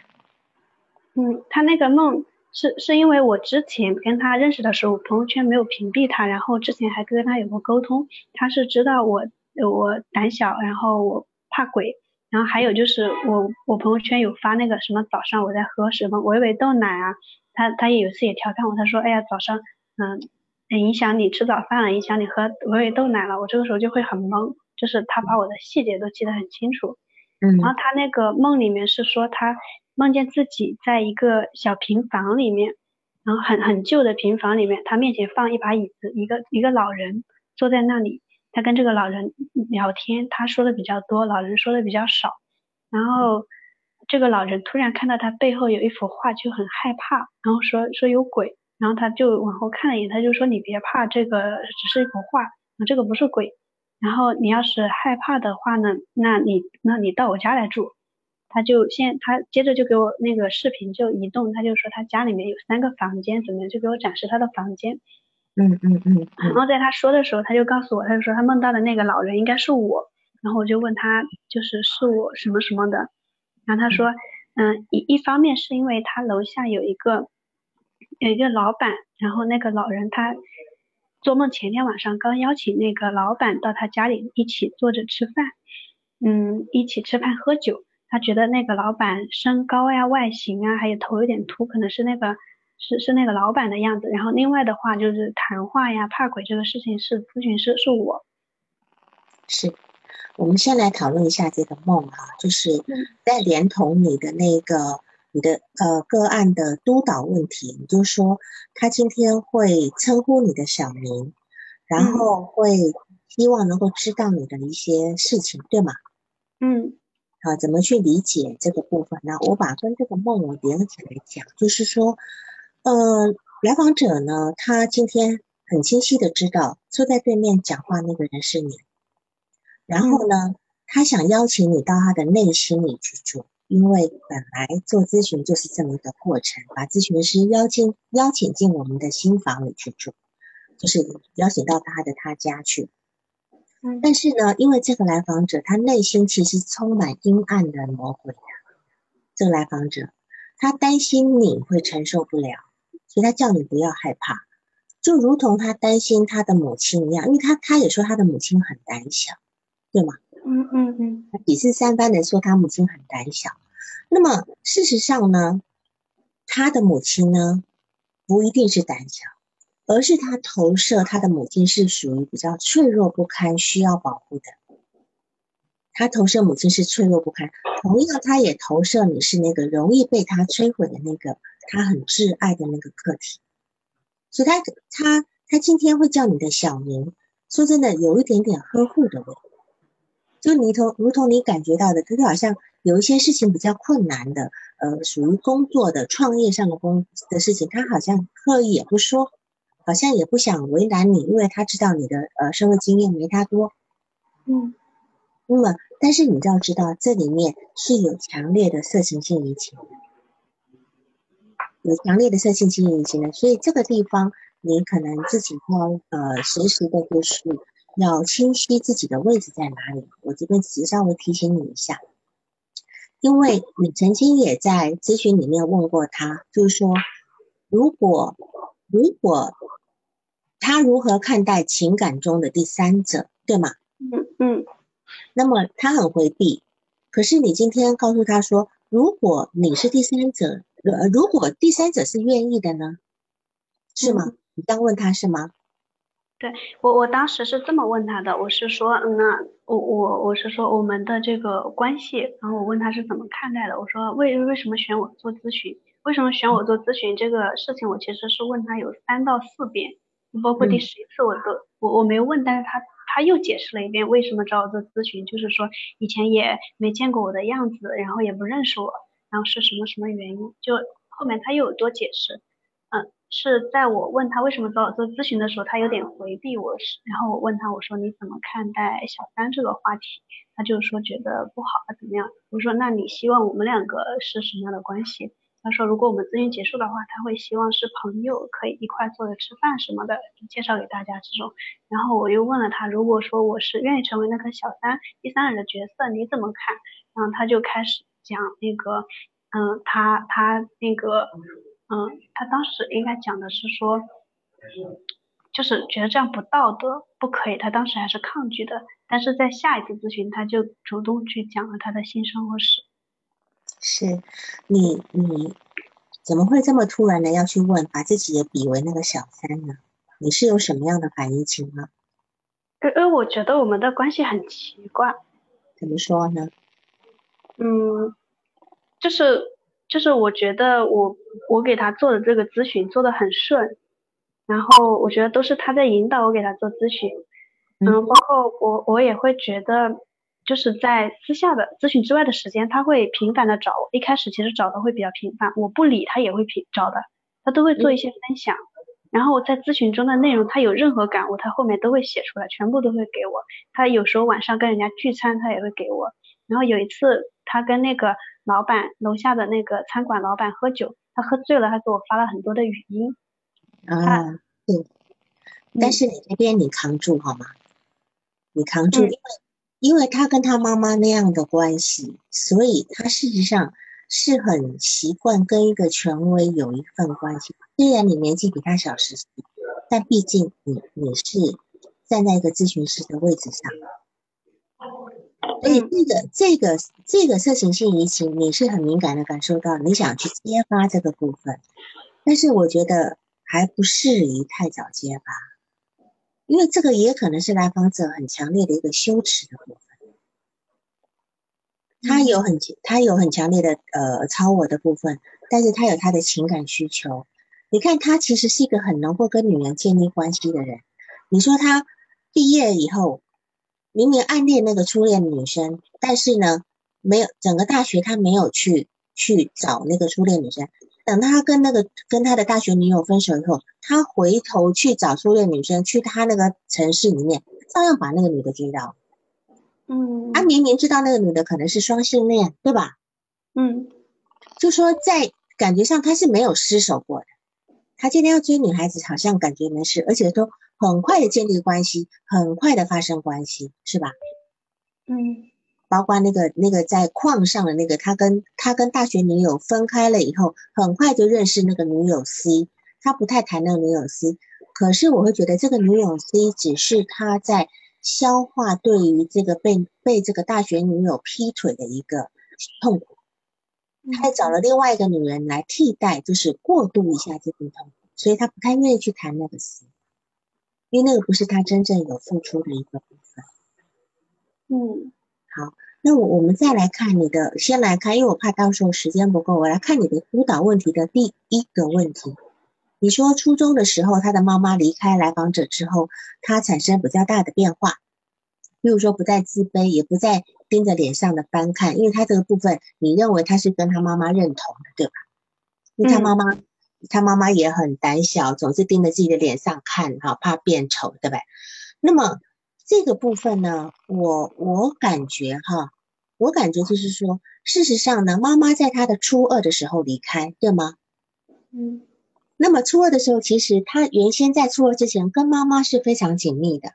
嗯，他那个梦是是因为我之前跟他认识的时候，朋友圈没有屏蔽他，然后之前还跟他有过沟通，他是知道我我胆小，然后我怕鬼，然后还有就是我我朋友圈有发那个什么早上我在喝什么维维豆奶啊。他他也有次也调侃我，他说，哎呀，早上，嗯，影响你吃早饭了，影响你喝维维豆奶了。我这个时候就会很懵，就是他把我的细节都记得很清楚。嗯。然后他那个梦里面是说，他梦见自己在一个小平房里面，然后很很旧的平房里面，他面前放一把椅子，一个一个老人坐在那里，他跟这个老人聊天，他说的比较多，老人说的比较少，然后。这个老人突然看到他背后有一幅画，就很害怕，然后说说有鬼，然后他就往后看了一眼，他就说你别怕，这个只是一幅画，这个不是鬼。然后你要是害怕的话呢，那你那你到我家来住。他就先他接着就给我那个视频就移动，他就说他家里面有三个房间，怎么样就给我展示他的房间。嗯嗯嗯。然后在他说的时候，他就告诉我，他就说他梦到的那个老人应该是我，然后我就问他就是是我什么什么的。然后他说，嗯，一一方面是因为他楼下有一个有一个老板，然后那个老人他做梦前天晚上刚邀请那个老板到他家里一起坐着吃饭，嗯，一起吃饭喝酒。他觉得那个老板身高呀、外形啊，还有头有点秃，可能是那个是是那个老板的样子。然后另外的话就是谈话呀、怕鬼这个事情是咨询师是我，是。我们先来讨论一下这个梦哈，就是在连同你的那个你的呃个案的督导问题，你就说他今天会称呼你的小名，然后会希望能够知道你的一些事情，对吗？嗯，啊，怎么去理解这个部分呢？我把跟这个梦我连起来讲，就是说，呃，来访者呢，他今天很清晰的知道坐在对面讲话那个人是你。然后呢，他想邀请你到他的内心里去住，因为本来做咨询就是这么一个过程，把咨询师邀请邀请进我们的心房里去住，就是邀请到他的他家去。嗯，但是呢，因为这个来访者他内心其实充满阴暗的魔鬼的，这个来访者他担心你会承受不了，所以他叫你不要害怕，就如同他担心他的母亲一样，因为他他也说他的母亲很胆小。对吗？嗯嗯嗯，他几次三番的说他母亲很胆小。那么事实上呢，他的母亲呢不一定是胆小，而是他投射他的母亲是属于比较脆弱不堪、需要保护的。他投射母亲是脆弱不堪，同样他也投射你是那个容易被他摧毁的那个他很挚爱的那个个体。所以他他他今天会叫你的小名，说真的有一点点呵护的味。就你同如同你感觉到的，他就好像有一些事情比较困难的，呃，属于工作的、创业上的工的事情，他好像刻意也不说，好像也不想为难你，因为他知道你的呃社会经验没他多，嗯，那么但是你要知道，这里面是有强烈的色情性引起的，有强烈的色情性引起的，所以这个地方你可能自己要呃随时的就是。要清晰自己的位置在哪里。我这边只是稍微提醒你一下，因为你曾经也在咨询里面问过他，就是说，如果如果他如何看待情感中的第三者，对吗？嗯嗯。那么他很回避，可是你今天告诉他说，如果你是第三者，呃，如果第三者是愿意的呢？是吗？你这样问他是吗？对我，我当时是这么问他的，我是说，嗯，那我我我是说我们的这个关系，然后我问他是怎么看待的，我说为为什么选我做咨询？为什么选我做咨询这个事情，我其实是问他有三到四遍，包括第十一次我都我我没问，但是他他又解释了一遍为什么找我做咨询，就是说以前也没见过我的样子，然后也不认识我，然后是什么什么原因，就后面他又有多解释。嗯是在我问他为什么找我做咨询的时候，他有点回避我，是然后我问他我说你怎么看待小三这个话题？他就说觉得不好啊怎么样？我说那你希望我们两个是什么样的关系？他说如果我们咨询结束的话，他会希望是朋友，可以一块坐着吃饭什么的，介绍给大家这种。然后我又问了他，如果说我是愿意成为那个小三第三人的角色，你怎么看？然后他就开始讲那个，嗯，他他那个。嗯，他当时应该讲的是说，就是觉得这样不道德，不可以。他当时还是抗拒的，但是在下一次咨询，他就主动去讲了他的新生活史。是，你你怎么会这么突然的要去问，把自己也比为那个小三呢？你是有什么样的反应情吗？因为，我觉得我们的关系很奇怪。怎么说呢？嗯，就是。就是我觉得我我给他做的这个咨询做的很顺，然后我觉得都是他在引导我给他做咨询，嗯，包括我我也会觉得就是在私下的咨询之外的时间，他会频繁的找我，一开始其实找的会比较频繁，我不理他也会频找的，他都会做一些分享，然后我在咨询中的内容他有任何感悟，他后面都会写出来，全部都会给我，他有时候晚上跟人家聚餐，他也会给我，然后有一次他跟那个。老板楼下的那个餐馆老板喝酒，他喝醉了，他给我发了很多的语音。啊，对。但是你那边你扛住好吗？你扛住，因为因为他跟他妈妈那样的关系，所以他事实上是很习惯跟一个权威有一份关系。虽然你年纪比他小十岁，但毕竟你你是站在一个咨询师的位置上。所以这个这个这个色情性移情，你是很敏感的感受到，你想去揭发这个部分，但是我觉得还不适宜太早揭发，因为这个也可能是来访者很强烈的一个羞耻的部分，他有很他有很强烈的呃超我的部分，但是他有他的情感需求。你看他其实是一个很能够跟女人建立关系的人，你说他毕业以后。明明暗恋那个初恋女生，但是呢，没有整个大学他没有去去找那个初恋女生。等他跟那个跟他的大学女友分手以后，他回头去找初恋女生，去他那个城市里面，照样把那个女的追到。嗯，他明明知道那个女的可能是双性恋，对吧？嗯，就说在感觉上他是没有失手过的。他今天要追女孩子，好像感觉没事，而且都。很快的建立关系，很快的发生关系，是吧？嗯，包括那个那个在矿上的那个，他跟他跟大学女友分开了以后，很快就认识那个女友 C。他不太谈那个女友 C，可是我会觉得这个女友 C 只是他在消化对于这个被被这个大学女友劈腿的一个痛苦，他找了另外一个女人来替代，就是过渡一下这份痛苦，所以他不太愿意去谈那个 C。因为那个不是他真正有付出的一个部分。嗯，好，那我我们再来看你的，先来看，因为我怕到时候时间不够，我来看你的督导问题的第一个问题。你说初中的时候，他的妈妈离开来访者之后，他产生比较大的变化，比如说不再自卑，也不再盯着脸上的翻看，因为他这个部分，你认为他是跟他妈妈认同的，对吧？因为他妈妈。他妈妈也很胆小，总是盯着自己的脸上看，哈，怕变丑，对不对？那么这个部分呢，我我感觉哈，我感觉就是说，事实上呢，妈妈在她的初二的时候离开，对吗？嗯。那么初二的时候，其实他原先在初二之前跟妈妈是非常紧密的，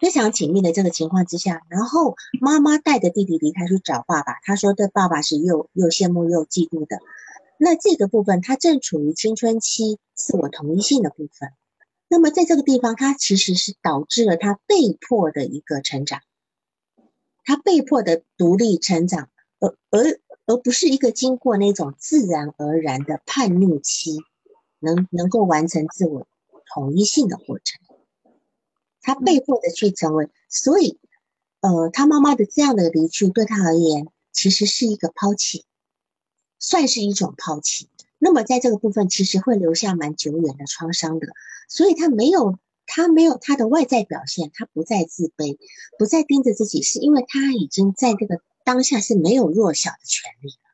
非常紧密的这个情况之下，然后妈妈带着弟弟离开去找爸爸，他说对爸爸是又又羡慕又嫉妒的。那这个部分，他正处于青春期自我同一性的部分。那么在这个地方，他其实是导致了他被迫的一个成长，他被迫的独立成长，而而而不是一个经过那种自然而然的叛逆期。能能够完成自我统一性的过程。他被迫的去成为，所以，呃，他妈妈的这样的离去对他而言，其实是一个抛弃，算是一种抛弃。那么在这个部分，其实会留下蛮久远的创伤的。所以他没有，他没有他的外在表现，他不再自卑，不再盯着自己，是因为他已经在这个当下是没有弱小的权利了。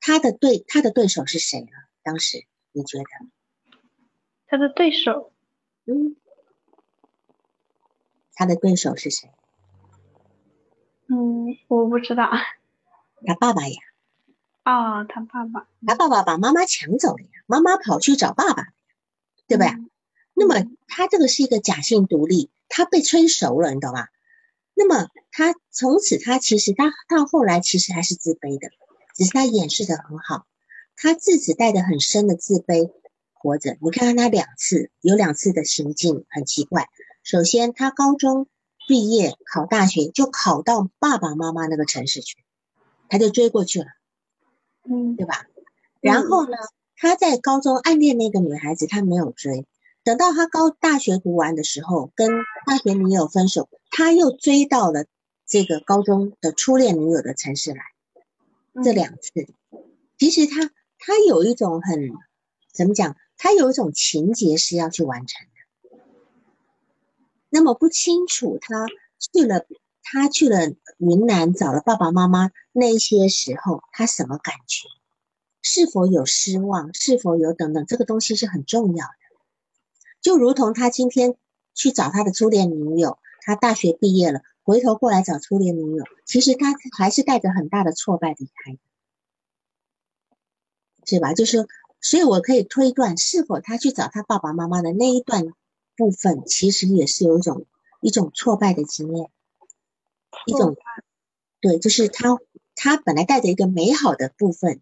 他的对他的对手是谁呢？当时你觉得？他的对手，嗯。他的对手是谁？嗯，我不知道。他爸爸呀。哦，他爸爸。他爸爸把妈妈抢走了呀，妈妈跑去找爸爸，对不对？那么他这个是一个假性独立，他被催熟了，你懂吗？那么他从此他其实他到后来其实还是自卑的，只是他掩饰的很好，他自己带着很深的自卑活着。你看看他两次有两次的行径很奇怪。首先，他高中毕业考大学，就考到爸爸妈妈那个城市去，他就追过去了，嗯，对吧？然后呢，他在高中暗恋那个女孩子，他没有追，等到他高大学读完的时候，跟大学女友分手，他又追到了这个高中的初恋女友的城市来。这两次，其实他他有一种很怎么讲？他有一种情节是要去完成的。那么不清楚他去了，他去了云南找了爸爸妈妈那些时候，他什么感觉？是否有失望？是否有等等？这个东西是很重要的。就如同他今天去找他的初恋女友，他大学毕业了，回头过来找初恋女友，其实他还是带着很大的挫败离开的，是吧？就是，所以我可以推断，是否他去找他爸爸妈妈的那一段。部分其实也是有一种一种挫败的经验，一种对，就是他他本来带着一个美好的部分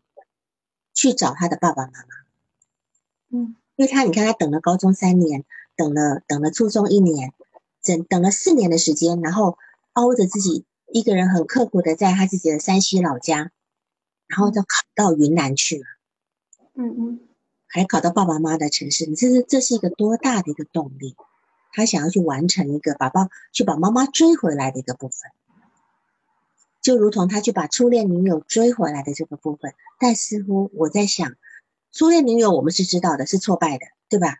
去找他的爸爸妈妈，嗯，因为他你看他等了高中三年，等了等了初中一年，整等了四年的时间，然后熬着自己一个人很刻苦的在他自己的山西老家，然后就考到云南去了，嗯嗯。还考到爸爸妈妈的城市，你这是这是一个多大的一个动力？他想要去完成一个宝宝去把妈妈追回来的一个部分，就如同他去把初恋女友追回来的这个部分。但似乎我在想，初恋女友我们是知道的，是挫败的，对吧？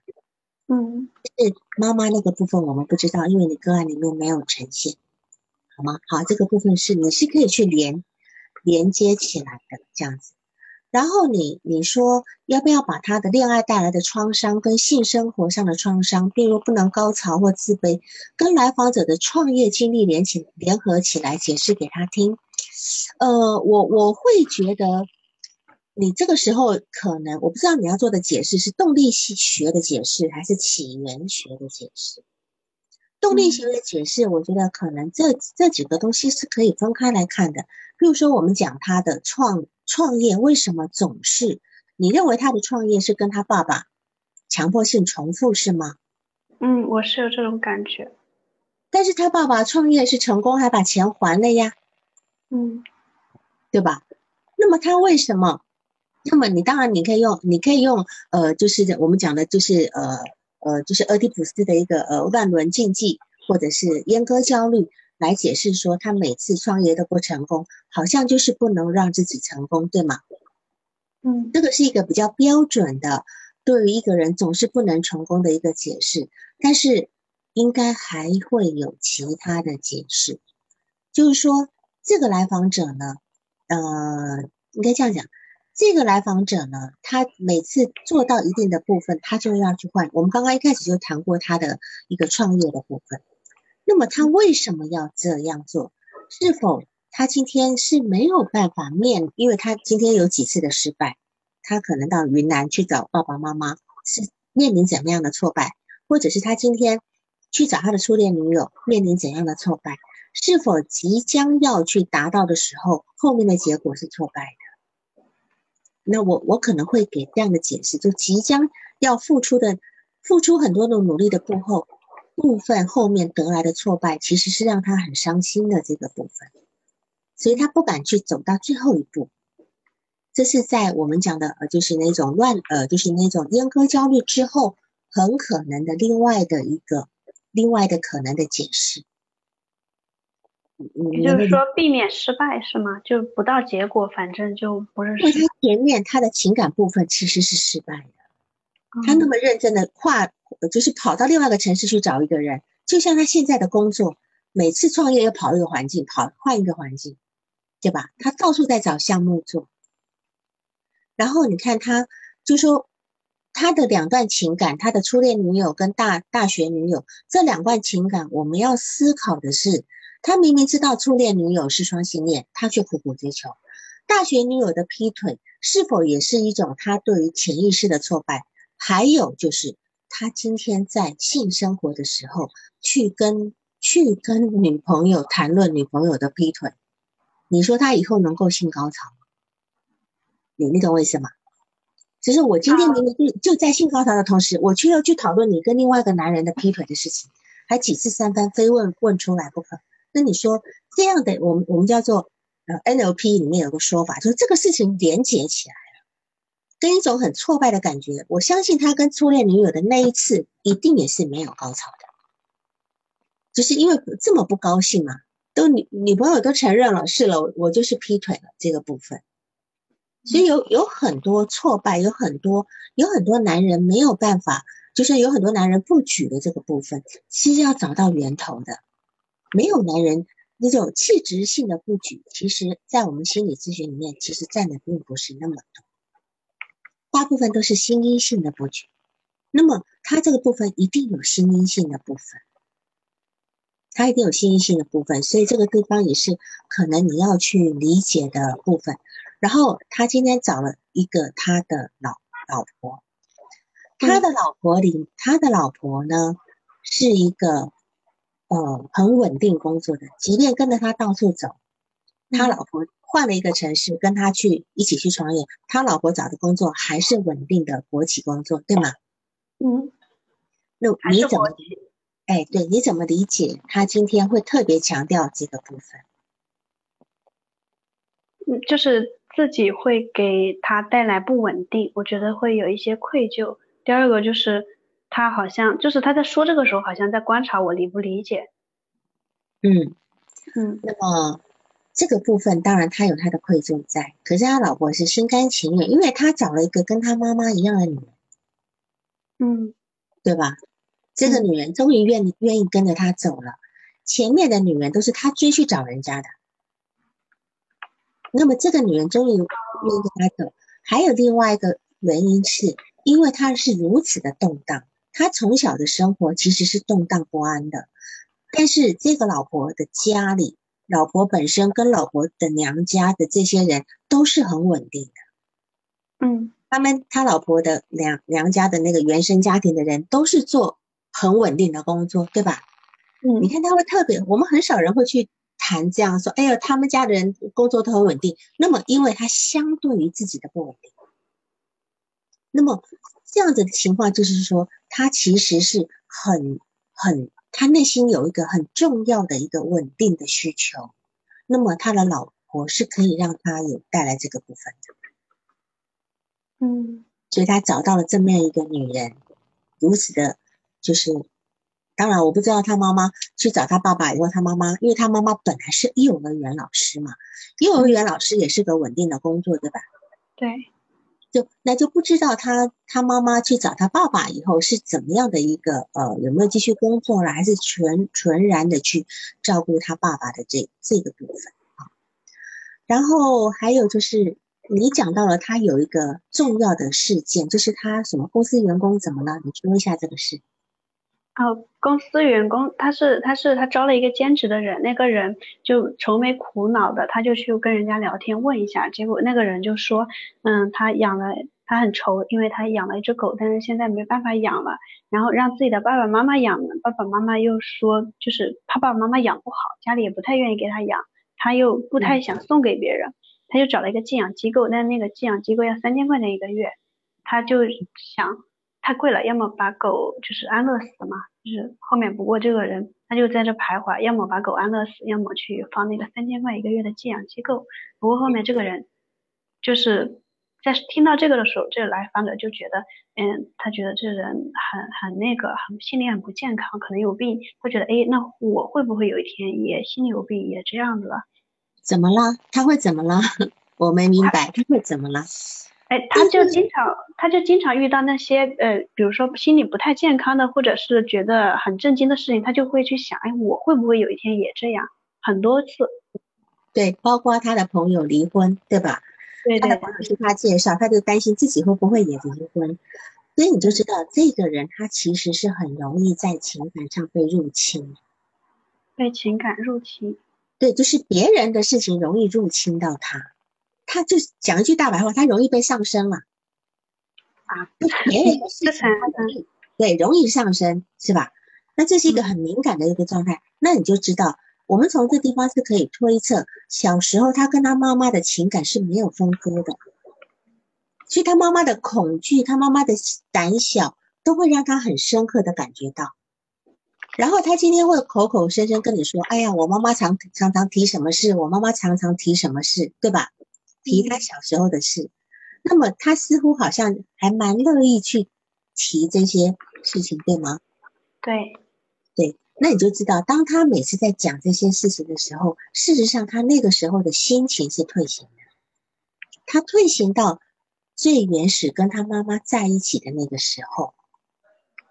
嗯，是妈妈那个部分我们不知道，因为你个案里面没有呈现，好吗？好，这个部分是你是可以去连连接起来的，这样子。然后你你说要不要把他的恋爱带来的创伤跟性生活上的创伤，比如不能高潮或自卑，跟来访者的创业经历联起联合起来解释给他听？呃，我我会觉得你这个时候可能我不知道你要做的解释是动力系学的解释还是起源学的解释。动力学的解释，我觉得可能这这几个东西是可以分开来看的。比如说我们讲他的创。创业为什么总是？你认为他的创业是跟他爸爸强迫性重复是吗？嗯，我是有这种感觉。但是他爸爸创业是成功，还把钱还了呀。嗯，对吧？那么他为什么？那么你当然你可以用，你可以用呃，就是我们讲的就是呃呃，就是俄狄浦斯的一个呃万轮禁忌，或者是阉割焦虑。来解释说，他每次创业都不成功，好像就是不能让自己成功，对吗？嗯，这个是一个比较标准的，对于一个人总是不能成功的一个解释。但是，应该还会有其他的解释，就是说，这个来访者呢，呃，应该这样讲，这个来访者呢，他每次做到一定的部分，他就要去换。我们刚刚一开始就谈过他的一个创业的部分。那么他为什么要这样做？是否他今天是没有办法面？因为他今天有几次的失败，他可能到云南去找爸爸妈妈，是面临怎么样的挫败？或者是他今天去找他的初恋女友，面临怎样的挫败？是否即将要去达到的时候，后面的结果是挫败的？那我我可能会给这样的解释：就即将要付出的、付出很多的努力的步后。部分后面得来的挫败，其实是让他很伤心的这个部分，所以他不敢去走到最后一步。这是在我们讲的呃，就是那种乱呃，就是那种阉割焦虑之后，很可能的另外的一个另外的可能的解释。也就是说，避免失败是吗？就不到结果，反正就不是。因为他前面他的情感部分其实是失败的，他那么认真的跨，就是跑到另外一个城市去找一个人，就像他现在的工作，每次创业要跑一个环境，跑换一个环境，对吧？他到处在找项目做。然后你看他，就说他的两段情感，他的初恋女友跟大大学女友这两段情感，我们要思考的是。他明明知道初恋女友是双性恋，他却苦苦追求；大学女友的劈腿，是否也是一种他对于潜意识的挫败？还有就是，他今天在性生活的时候，去跟去跟女朋友谈论女朋友的劈腿，你说他以后能够性高潮吗？你你懂我意思吗？其实我今天明明就就在性高潮的同时，我却要去讨论你跟另外一个男人的劈腿的事情，还几次三番非问问出来不可。那你说这样的，我们我们叫做呃 NLP 里面有个说法，就是这个事情连接起来了，跟一种很挫败的感觉。我相信他跟初恋女友的那一次一定也是没有高潮的，就是因为这么不高兴嘛，都女女朋友都承认了是了，我就是劈腿了这个部分，所以有有很多挫败，有很多有很多男人没有办法，就是有很多男人不举的这个部分，其实要找到源头的。没有男人那种气质性的不举，其实，在我们心理咨询里面，其实占的并不是那么多，大部分都是心因性的布局。那么，它这个部分一定有心因性的部分，它一定有心因性的部分，所以这个地方也是可能你要去理解的部分。然后，他今天找了一个他的老老婆，他的老婆里，他的老婆呢是一个。呃，很稳定工作的，即便跟着他到处走，他老婆换了一个城市，跟他去一起去创业，他老婆找的工作还是稳定的国企工作，对吗？嗯，那你怎么？哎，对，你怎么理解他今天会特别强调这个部分？嗯，就是自己会给他带来不稳定，我觉得会有一些愧疚。第二个就是。他好像就是他在说这个时候，好像在观察我理不理解。嗯嗯。那么这个部分当然他有他的愧疚在，可是他老婆是心甘情愿，因为他找了一个跟他妈妈一样的女人。嗯，对吧？这个女人终于愿意愿意跟着他走了，前面的女人都是他追去找人家的。那么这个女人终于愿意跟他走，还有另外一个原因是，因为他是如此的动荡。他从小的生活其实是动荡不安的，但是这个老婆的家里，老婆本身跟老婆的娘家的这些人都是很稳定的。嗯，他们他老婆的娘娘家的那个原生家庭的人都是做很稳定的工作，对吧？嗯，你看他会特别，我们很少人会去谈这样说，哎呦，他们家的人工作都很稳定。那么，因为他相对于自己的不稳定，那么。这样子的情况就是说，他其实是很很，他内心有一个很重要的一个稳定的需求。那么他的老婆是可以让他有带来这个部分的。嗯，所以他找到了这么样一个女人，如此的，就是当然我不知道他妈妈去找他爸爸以后，他妈妈因为他妈妈本来是幼儿园老师嘛，幼儿园老师也是个稳定的工作，对吧？对。就那就不知道他他妈妈去找他爸爸以后是怎么样的一个呃有没有继续工作了，还是纯纯然的去照顾他爸爸的这这个部分啊？然后还有就是你讲到了他有一个重要的事件，就是他什么公司员工怎么了？你说一下这个事。哦，公司员工他是他是他招了一个兼职的人，那个人就愁眉苦恼的，他就去跟人家聊天问一下，结果那个人就说，嗯，他养了他很愁，因为他养了一只狗，但是现在没办法养了，然后让自己的爸爸妈妈养了，爸爸妈妈又说就是他爸爸妈妈养不好，家里也不太愿意给他养，他又不太想送给别人，他就找了一个寄养机构，但那个寄养机构要三千块钱一个月，他就想。太贵了，要么把狗就是安乐死嘛，就是后面不过这个人他就在这徘徊，要么把狗安乐死，要么去放那个三千块一个月的寄养机构。不过后面这个人就是在听到这个的时候，这个来访者就觉得，嗯，他觉得这人很很那个，很心理很不健康，可能有病。会觉得，哎，那我会不会有一天也心里有病，也这样子了？怎么了？他会怎么了？我没明白，他会怎么了？哎，他就经常，他就经常遇到那些呃，比如说心理不太健康的，或者是觉得很震惊的事情，他就会去想，哎，我会不会有一天也这样？很多次。对，包括他的朋友离婚，对吧？对他的朋友是他介绍，他就担心自己会不会也离婚，所以你就知道这个人他其实是很容易在情感上被入侵，被情感入侵。对，就是别人的事情容易入侵到他。他就讲一句大白话，他容易被上升了啊！别人的事情，他容易对容易上升，是吧？那这是一个很敏感的一个状态。那你就知道，我们从这地方是可以推测，小时候他跟他妈妈的情感是没有分割的，所以他妈妈的恐惧，他妈妈的胆小，都会让他很深刻的感觉到。然后他今天会口口声声跟你说：“哎呀，我妈妈常常常提什么事，我妈妈常常提什么事，对吧？”提他小时候的事，那么他似乎好像还蛮乐意去提这些事情，对吗？对，对，那你就知道，当他每次在讲这些事情的时候，事实上他那个时候的心情是退行的，他退行到最原始跟他妈妈在一起的那个时候，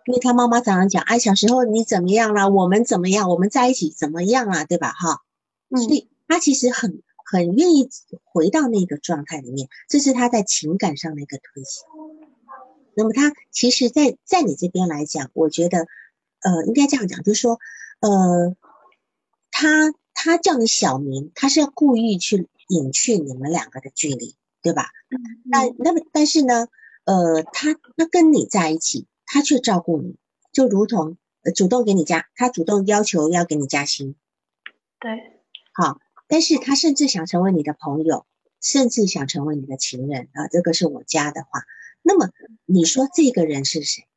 因为他妈妈常常讲，哎，小时候你怎么样了？我们怎么样？我们在一起怎么样啊？对吧？哈，所以他其实很。很愿意回到那个状态里面，这是他在情感上的一个推行。那么他其实，在在你这边来讲，我觉得，呃，应该这样讲，就是说，呃，他他叫你小名，他是要故意去隐去你们两个的距离，对吧？那那么但是呢，呃，他他跟你在一起，他却照顾你，就如同主动给你加，他主动要求要给你加薪，对，好。但是他甚至想成为你的朋友，甚至想成为你的情人啊！这个是我家的话。那么你说这个人是谁？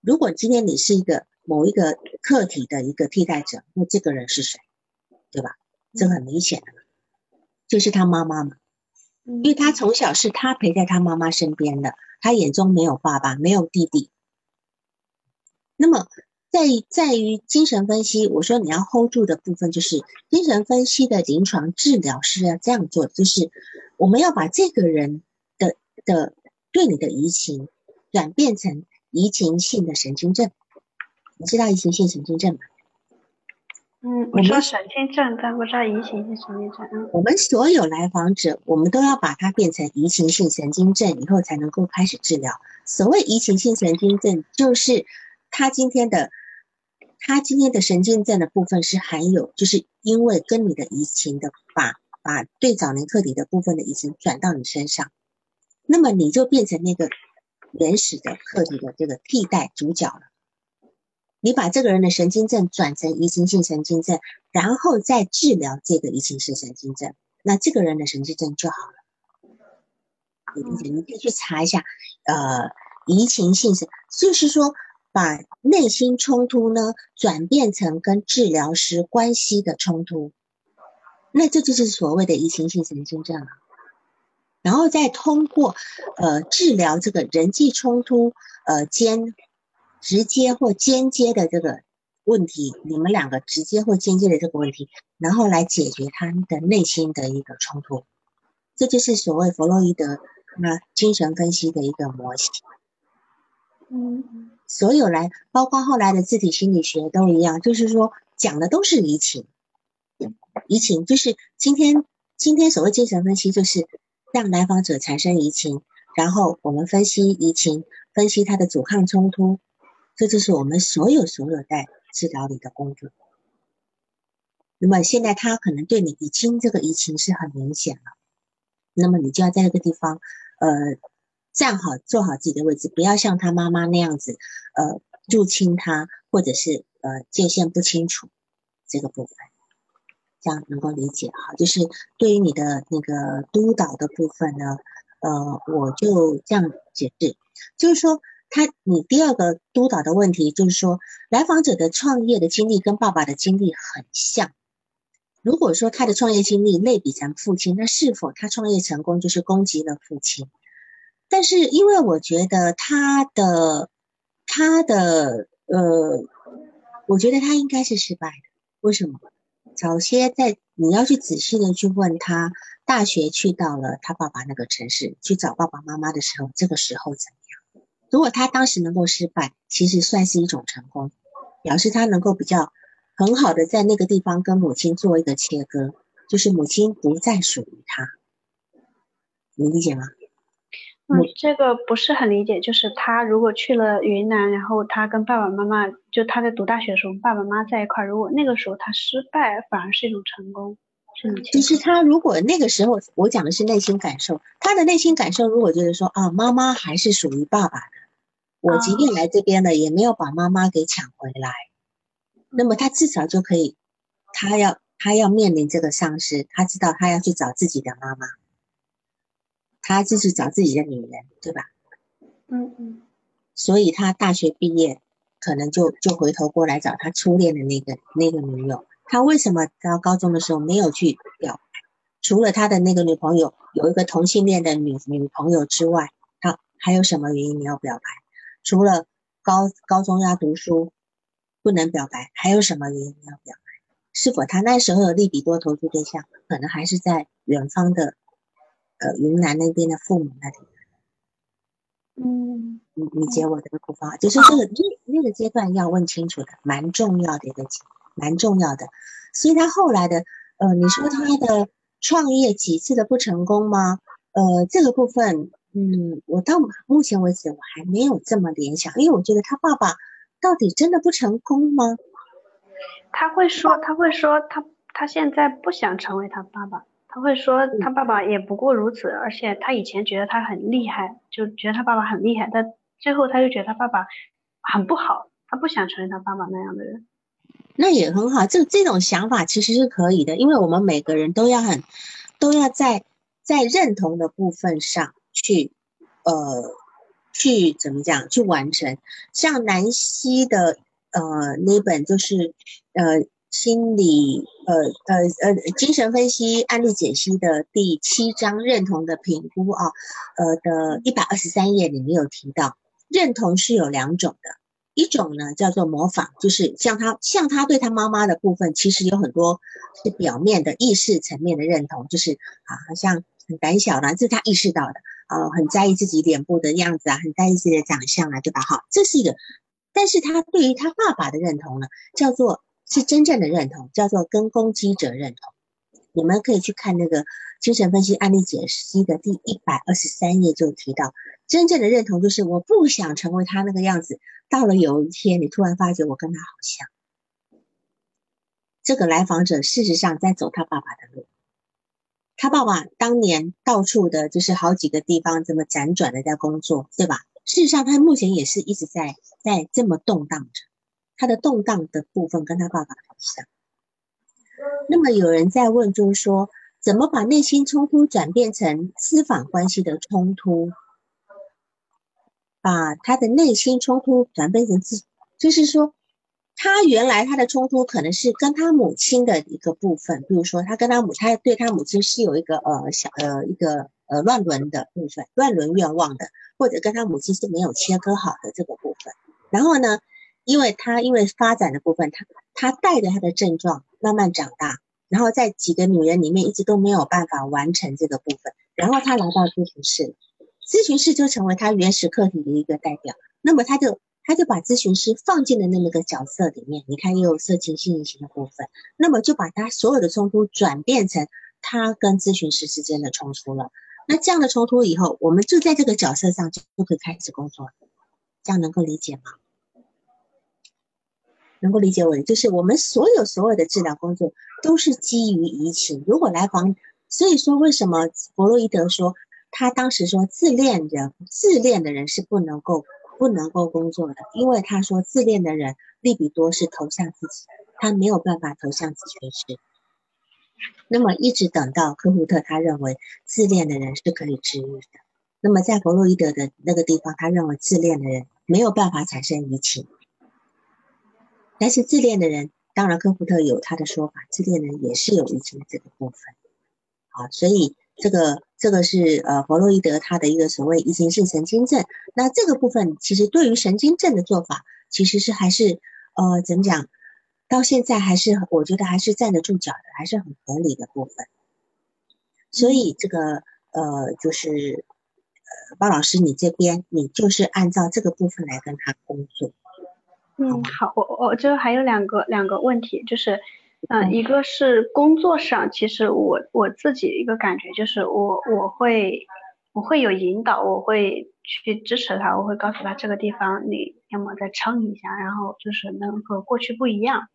如果今天你是一个某一个客体的一个替代者，那这个人是谁？对吧？这很明显的，就是他妈妈嘛。因为他从小是他陪在他妈妈身边的，他眼中没有爸爸，没有弟弟。那么。在在于精神分析，我说你要 hold 住的部分，就是精神分析的临床治疗是要这样做，就是我们要把这个人的的对你的移情转变成移情性的神经症。你知道移情性神经症吗？嗯，我说神经症，但不知道移情性神经症。嗯，我们所有来访者，我们都要把它变成移情性神经症以后，才能够开始治疗。所谓移情性神经症，就是他今天的。他今天的神经症的部分是含有，就是因为跟你的移情的把把对早年客体的部分的移情转到你身上，那么你就变成那个原始的客体的这个替代主角了。你把这个人的神经症转成移情性神经症，然后再治疗这个移情性神经症，那这个人的神经症就好了。你你可以去查一下，呃，移情性是就是说。把内心冲突呢转变成跟治疗师关系的冲突，那这就是所谓的移情性神经症了。然后再通过呃治疗这个人际冲突呃间直接或间接的这个问题，你们两个直接或间接的这个问题，然后来解决他们的内心的一个冲突，这就是所谓弗洛伊德那精神分析的一个模型。嗯。所有来，包括后来的自体心理学都一样，就是说讲的都是移情，移情就是今天今天所谓精神分析，就是让来访者产生移情，然后我们分析移情，分析他的阻抗冲突，这就是我们所有所有在治疗里的工作。那么现在他可能对你已经这个移情是很明显了，那么你就要在这个地方，呃。站好，坐好自己的位置，不要像他妈妈那样子，呃，入侵他，或者是呃界限不清楚这个部分，这样能够理解哈。就是对于你的那个督导的部分呢，呃，我就这样解释，就是说他你第二个督导的问题，就是说来访者的创业的经历跟爸爸的经历很像，如果说他的创业经历类比成父亲，那是否他创业成功就是攻击了父亲？但是因为我觉得他的他的呃，我觉得他应该是失败的。为什么？早些在你要去仔细的去问他，大学去到了他爸爸那个城市去找爸爸妈妈的时候，这个时候怎么样？如果他当时能够失败，其实算是一种成功，表示他能够比较很好的在那个地方跟母亲做一个切割，就是母亲不再属于他，你理解吗？嗯，这个不是很理解，就是他如果去了云南，然后他跟爸爸妈妈，就他在读大学的时候，爸爸妈妈在一块儿，如果那个时候他失败，反而是一种成功，是其实他如果那个时候，我讲的是内心感受，他的内心感受如果就是说啊，妈妈还是属于爸爸的，我即便来这边了，也没有把妈妈给抢回来，那么他至少就可以，他要他要面临这个丧失，他知道他要去找自己的妈妈。他就是找自己的女人，对吧？嗯嗯。所以他大学毕业，可能就就回头过来找他初恋的那个那个女友。他为什么到高中的时候没有去表白？除了他的那个女朋友有一个同性恋的女女朋友之外，他还有什么原因没有表白？除了高高中要读书不能表白，还有什么原因没有表白？是否他那时候有利比多投资对象？可能还是在远方的。呃，云南那边的父母那里，嗯，你你解我这个部分，就是这个那那个阶段要问清楚的，蛮重要的一个，蛮重要的。所以他后来的，呃，你说他的创业几次的不成功吗？呃，这个部分，嗯，我到目前为止我还没有这么联想，因为我觉得他爸爸到底真的不成功吗？他会说，他会说，他他现在不想成为他爸爸。他会说他爸爸也不过如此，而且他以前觉得他很厉害，就觉得他爸爸很厉害，但最后他就觉得他爸爸很不好，他不想成为他爸爸那样的人。那也很好，这这种想法其实是可以的，因为我们每个人都要很都要在在认同的部分上去呃去怎么讲去完成，像南希的呃那本就是呃。心理呃呃呃精神分析案例解析的第七章认同的评估啊，呃的一百二十三页里面有提到，认同是有两种的，一种呢叫做模仿，就是像他像他对他妈妈的部分，其实有很多是表面的意识层面的认同，就是啊好像很胆小啦，这是他意识到的啊，很在意自己脸部的样子啊，很在意自己的长相啊，对吧？好，这是一个，但是他对于他爸爸的认同呢，叫做。是真正的认同，叫做跟攻击者认同。你们可以去看那个精神分析案例解析的第一百二十三页，就提到真正的认同就是我不想成为他那个样子。到了有一天，你突然发觉我跟他好像。这个来访者事实上在走他爸爸的路。他爸爸当年到处的，就是好几个地方这么辗转的在工作，对吧？事实上，他目前也是一直在在这么动荡着。他的动荡的部分跟他爸爸很像。那么有人在问，就是说，怎么把内心冲突转变成司法关系的冲突？把他的内心冲突转变成自，就是说，他原来他的冲突可能是跟他母亲的一个部分，比如说他跟他母，他对他母亲是有一个呃小呃一个呃乱伦的部分，乱伦愿望的，或者跟他母亲是没有切割好的这个部分。然后呢？因为他因为发展的部分，他他带着他的症状慢慢长大，然后在几个女人里面一直都没有办法完成这个部分，然后他来到咨询室，咨询室就成为他原始课题的一个代表。那么他就他就把咨询师放进了那么个角色里面，你看又有色情性型的部分，那么就把他所有的冲突转变成他跟咨询师之间的冲突了。那这样的冲突以后，我们就在这个角色上就可以开始工作，这样能够理解吗？能够理解我的，就是我们所有所有的治疗工作都是基于移情。如果来访，所以说为什么弗洛伊德说他当时说自恋人自恋的人是不能够不能够工作的，因为他说自恋的人利比多是投向自己，他没有办法投向咨询师。那么一直等到科胡特，他认为自恋的人是可以治愈的。那么在弗洛伊德的那个地方，他认为自恋的人没有办法产生移情。但是自恋的人当然科普特有他的说法，自恋人也是有移情这个部分。啊，所以这个这个是呃弗洛伊德他的一个所谓移情性神经症。那这个部分其实对于神经症的做法，其实是还是呃怎么讲？到现在还是我觉得还是站得住脚的，还是很合理的部分。所以这个呃就是呃包老师你这边你就是按照这个部分来跟他工作。嗯，好，我我就还有两个两个问题，就是，嗯，一个是工作上，其实我我自己一个感觉就是，我我会我会有引导，我会去支持他，我会告诉他这个地方你要么再撑一下，然后就是能和过去不一样，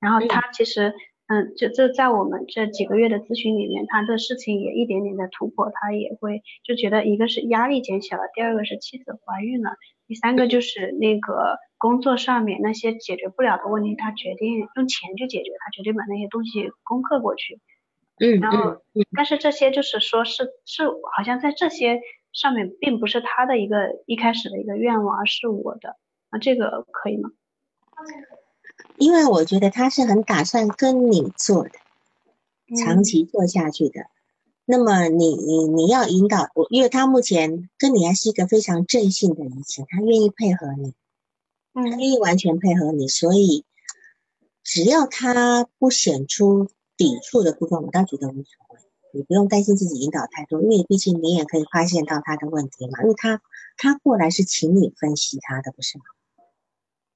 然后他其实，嗯，就这在我们这几个月的咨询里面，他的事情也一点点的突破，他也会就觉得一个是压力减小了，第二个是妻子怀孕了，第三个就是那个。工作上面那些解决不了的问题，他决定用钱去解决，他决定把那些东西攻克过去。嗯，然后，但是这些就是说是是好像在这些上面并不是他的一个一开始的一个愿望，而是我的。那这个可以吗？因为我觉得他是很打算跟你做的，长期做下去的。那么你你你要引导我，因为他目前跟你还是一个非常正性的移情，他愿意配合你。愿意完全配合你，所以只要他不显出抵触的部分，我倒觉得无所谓。你不用担心自己引导太多，因为毕竟你也可以发现到他的问题嘛。因为他他过来是请你分析他的，不是吗？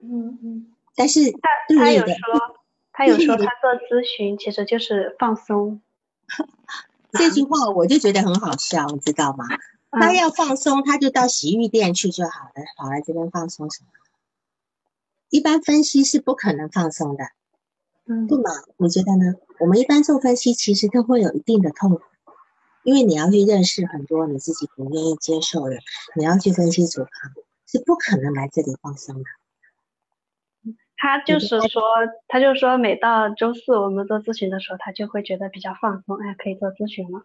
嗯嗯。但是他他有说，他有说他做咨询其实就是放松。这句话我就觉得很好笑，你知道吗？他要放松，他就到洗浴店去就好了，跑来这边放松什么？一般分析是不可能放松的，嗯，对吗？你觉得呢？我们一般做分析其实都会有一定的痛苦，因为你要去认识很多你自己不愿意接受的，你要去分析阻抗，是不可能来这里放松的。他就是说，他就说，每到周四我们做咨询的时候，他就会觉得比较放松，哎，可以做咨询了。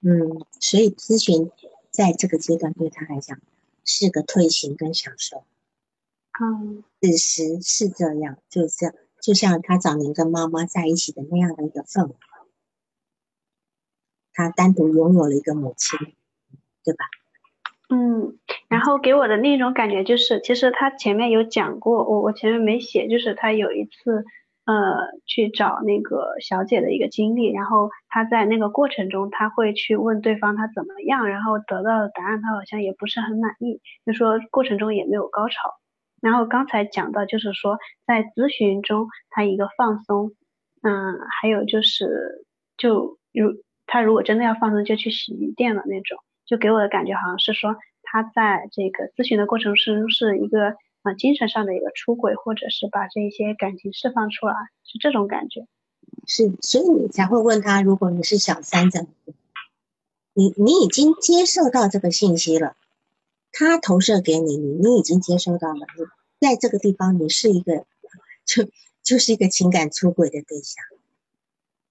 嗯，所以咨询在这个阶段对他来讲是个退行跟享受。嗯，事实是这样，就这样，就像他早年跟妈妈在一起的那样的一个氛围，他单独拥有了一个母亲，对吧？嗯，然后给我的那种感觉就是，其实他前面有讲过，我我前面没写，就是他有一次，呃，去找那个小姐的一个经历，然后他在那个过程中，他会去问对方他怎么样，然后得到的答案他好像也不是很满意，就说过程中也没有高潮。然后刚才讲到，就是说在咨询中，他一个放松，嗯，还有就是，就如他如果真的要放松，就去洗衣店了那种，就给我的感觉好像是说他在这个咨询的过程中是一个呃精神上的一个出轨，或者是把这些感情释放出来，是这种感觉。是，所以你才会问他，如果你是小三怎么？你你已经接受到这个信息了。他投射给你，你你已经接收到了。你在这个地方，你是一个，就就是一个情感出轨的对象。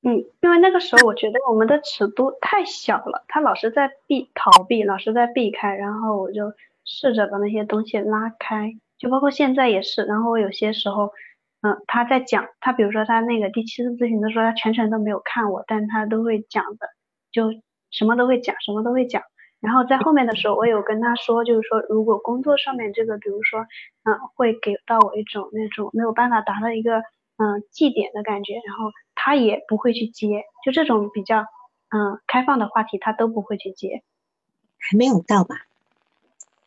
嗯，因为那个时候我觉得我们的尺度太小了，他老是在避逃避，老是在避开，然后我就试着把那些东西拉开，就包括现在也是。然后我有些时候，嗯，他在讲，他比如说他那个第七次咨询的时候，他全程都没有看我，但他都会讲的，就什么都会讲，什么都会讲。然后在后面的时候，我有跟他说，就是说，如果工作上面这个，比如说，嗯，会给到我一种那种没有办法达到一个嗯绩点的感觉，然后他也不会去接，就这种比较嗯开放的话题，他都不会去接。还没有到吧？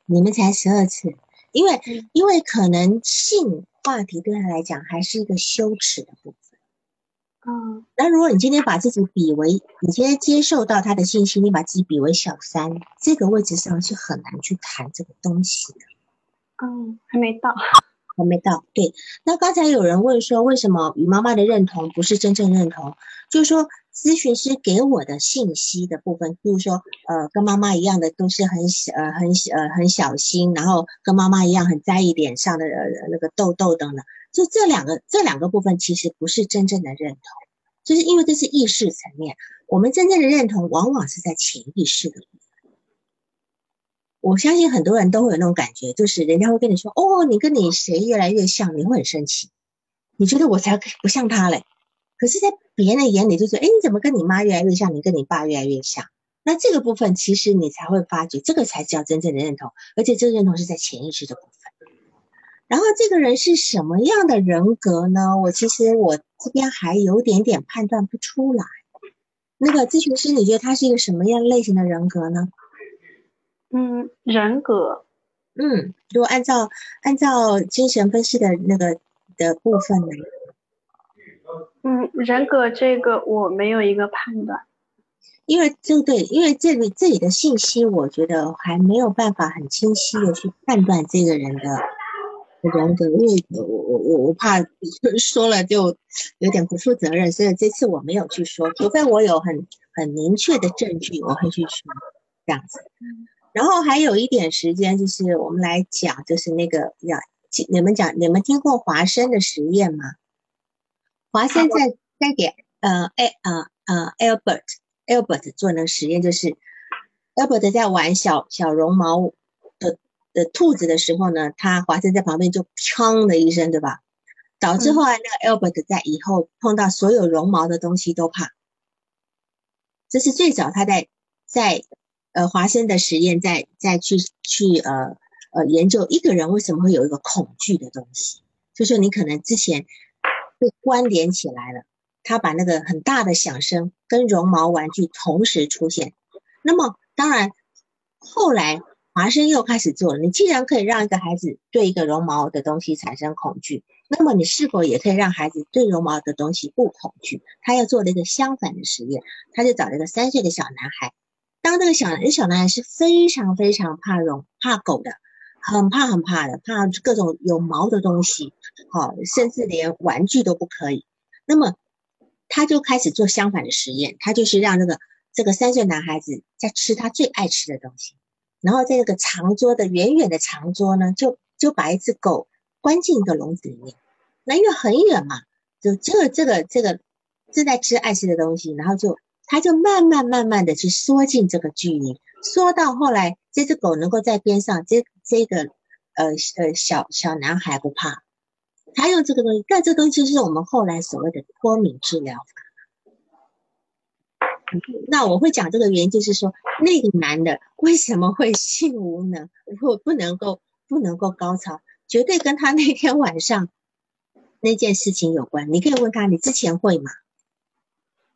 你们才十二次，因为因为可能性话题对他来讲还是一个羞耻的部分。嗯，那如果你今天把自己比为，你今天接受到他的信息，你把自己比为小三，这个位置上是很难去谈这个东西的。嗯，还没到，还没到。对，那刚才有人问说，为什么与妈妈的认同不是真正认同？就是说，咨询师给我的信息的部分，比如说，呃，跟妈妈一样的都是很小，呃，很小，呃，很小心，然后跟妈妈一样很在意脸上的呃那个痘痘等等。就这两个，这两个部分其实不是真正的认同，就是因为这是意识层面。我们真正的认同往往是在潜意识的部分。我相信很多人都会有那种感觉，就是人家会跟你说：“哦，你跟你谁越来越像，你会很生气。”你觉得我才不像他嘞？可是，在别人的眼里就说，哎，你怎么跟你妈越来越像？你跟你爸越来越像？那这个部分，其实你才会发觉，这个才叫真正的认同，而且这个认同是在潜意识的部分。然后，这个人是什么样的人格呢？我其实我这边还有点点判断不出来。那个咨询师，你觉得他是一个什么样类型的人格呢？嗯，人格。嗯，如果按照按照精神分析的那个的部分呢？嗯，人格这个我没有一个判断，因为这对，因为这里这里的信息，我觉得还没有办法很清晰的去判断这个人的人格，因为我我我我怕 说了就有点不负责任，所以这次我没有去说，除非我有很很明确的证据，我会去说这样子。然后还有一点时间，就是我们来讲，就是那个要你们讲，你们听过华生的实验吗？华生在在给呃艾呃呃 Albert Albert 做那个实验，就是 Albert 在玩小小绒毛的的兔子的时候呢，他华生在旁边就砰的一声，对吧？导致后来那个 Albert 在以后碰到所有绒毛的东西都怕。这是最早他在在。呃，华生的实验在在去去呃呃研究一个人为什么会有一个恐惧的东西，就说你可能之前被关联起来了，他把那个很大的响声跟绒毛玩具同时出现，那么当然后来华生又开始做了，你既然可以让一个孩子对一个绒毛的东西产生恐惧，那么你是否也可以让孩子对绒毛的东西不恐惧？他要做了一个相反的实验，他就找了一个三岁的小男孩。当这个小男小男孩是非常非常怕绒怕狗的，很怕很怕的，怕各种有毛的东西，好，甚至连玩具都不可以。那么他就开始做相反的实验，他就是让这个这个三岁男孩子在吃他最爱吃的东西，然后在那个长桌的远远的长桌呢，就就把一只狗关进一个笼子里面，那因为很远嘛，就这个这个这个正在吃爱吃的东西，然后就。他就慢慢慢慢的去缩进这个距离，缩到后来，这只狗能够在边上，这这个呃呃小小男孩不怕，他用这个东西，但这东西是我们后来所谓的脱敏治疗法。那我会讲这个原因，就是说那个男的为什么会性无能，或不能够不能够高潮，绝对跟他那天晚上那件事情有关。你可以问他，你之前会吗？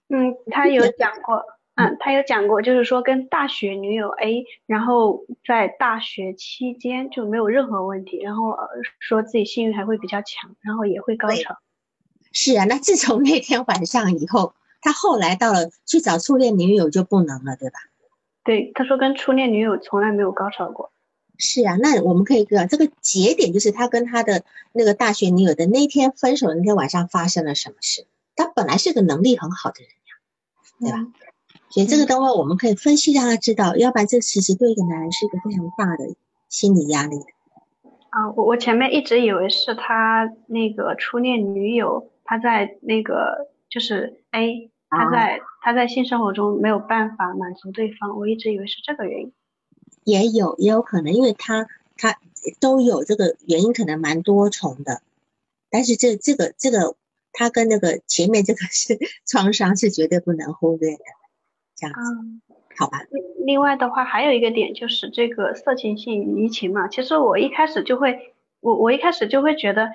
嗯，他有讲过，嗯，他有讲过，就是说跟大学女友 A，然后在大学期间就没有任何问题，然后说自己性欲还会比较强，然后也会高潮。是啊，那自从那天晚上以后，他后来到了去找初恋女友就不能了，对吧？对，他说跟初恋女友从来没有高潮过。是啊，那我们可以知道这个节点就是他跟他的那个大学女友的那天分手的那天晚上发生了什么事？他本来是个能力很好的人呀，对吧？所以这个的话，我们可以分析让他知道，要不然这其实对一个男人是一个非常大的心理压力。啊，我我前面一直以为是他那个初恋女友，他在那个就是 A，他在他在性生活中没有办法满足对方，我一直以为是这个原因。也有也有可能，因为他他都有这个原因，可能蛮多重的。但是这这个这个。他跟那个前面这个是 创伤，是绝对不能忽略的，这样子，好吧？另外的话，还有一个点就是这个色情性移情嘛。其实我一开始就会，我我一开始就会觉得，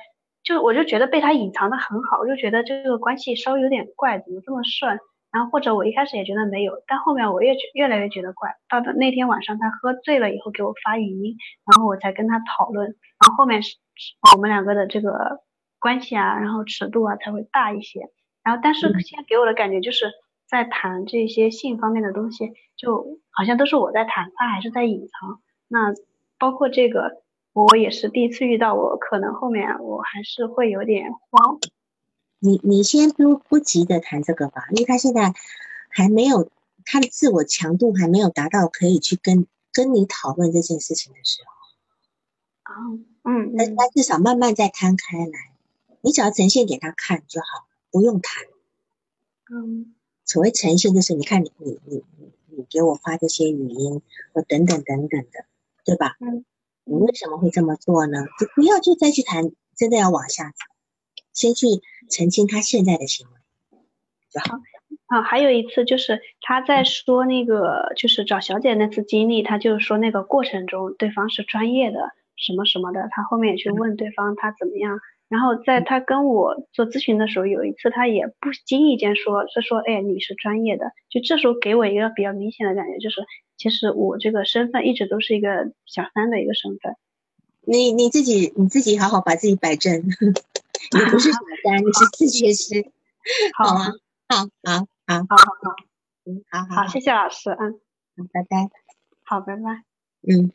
就我就觉得被他隐藏的很好，我就觉得这个关系稍微有点怪，怎么这么顺？然后或者我一开始也觉得没有，但后面我越越来越觉得怪。到那天晚上他喝醉了以后给我发语音，然后我才跟他讨论，然后后面是我们两个的这个。关系啊，然后尺度啊才会大一些。然后，但是现在给我的感觉就是在谈这些性方面的东西，就好像都是我在谈，他还是在隐藏。那包括这个，我也是第一次遇到，我可能后面我还是会有点慌。你你先不不急着谈这个吧，因为他现在还没有他的自我强度还没有达到可以去跟跟你讨论这件事情的时候。哦，嗯，那他至少慢慢再摊开来。你只要呈现给他看就好，不用谈。嗯，所谓呈现就是你看你你你你你给我发这些语音，或等等等等的，对吧？嗯，你为什么会这么做呢？就不要就再去谈，真的要往下走。先去澄清他现在的行为就好。啊，还有一次就是他在说那个就是找小姐那次经历，他就是说那个过程中对方是专业的什么什么的，他后面也去问对方他怎么样。然后在他跟我做咨询的时候，有一次他也不经意间说，是说哎你是专业的，就这时候给我一个比较明显的感觉，就是其实我这个身份一直都是一个小三的一个身份。你你自己你自己好好把自己摆正，你不是小三，你是自学师，好吗？好。好好好。好好，嗯，好好，谢谢老师，嗯，拜拜，好，拜拜，嗯。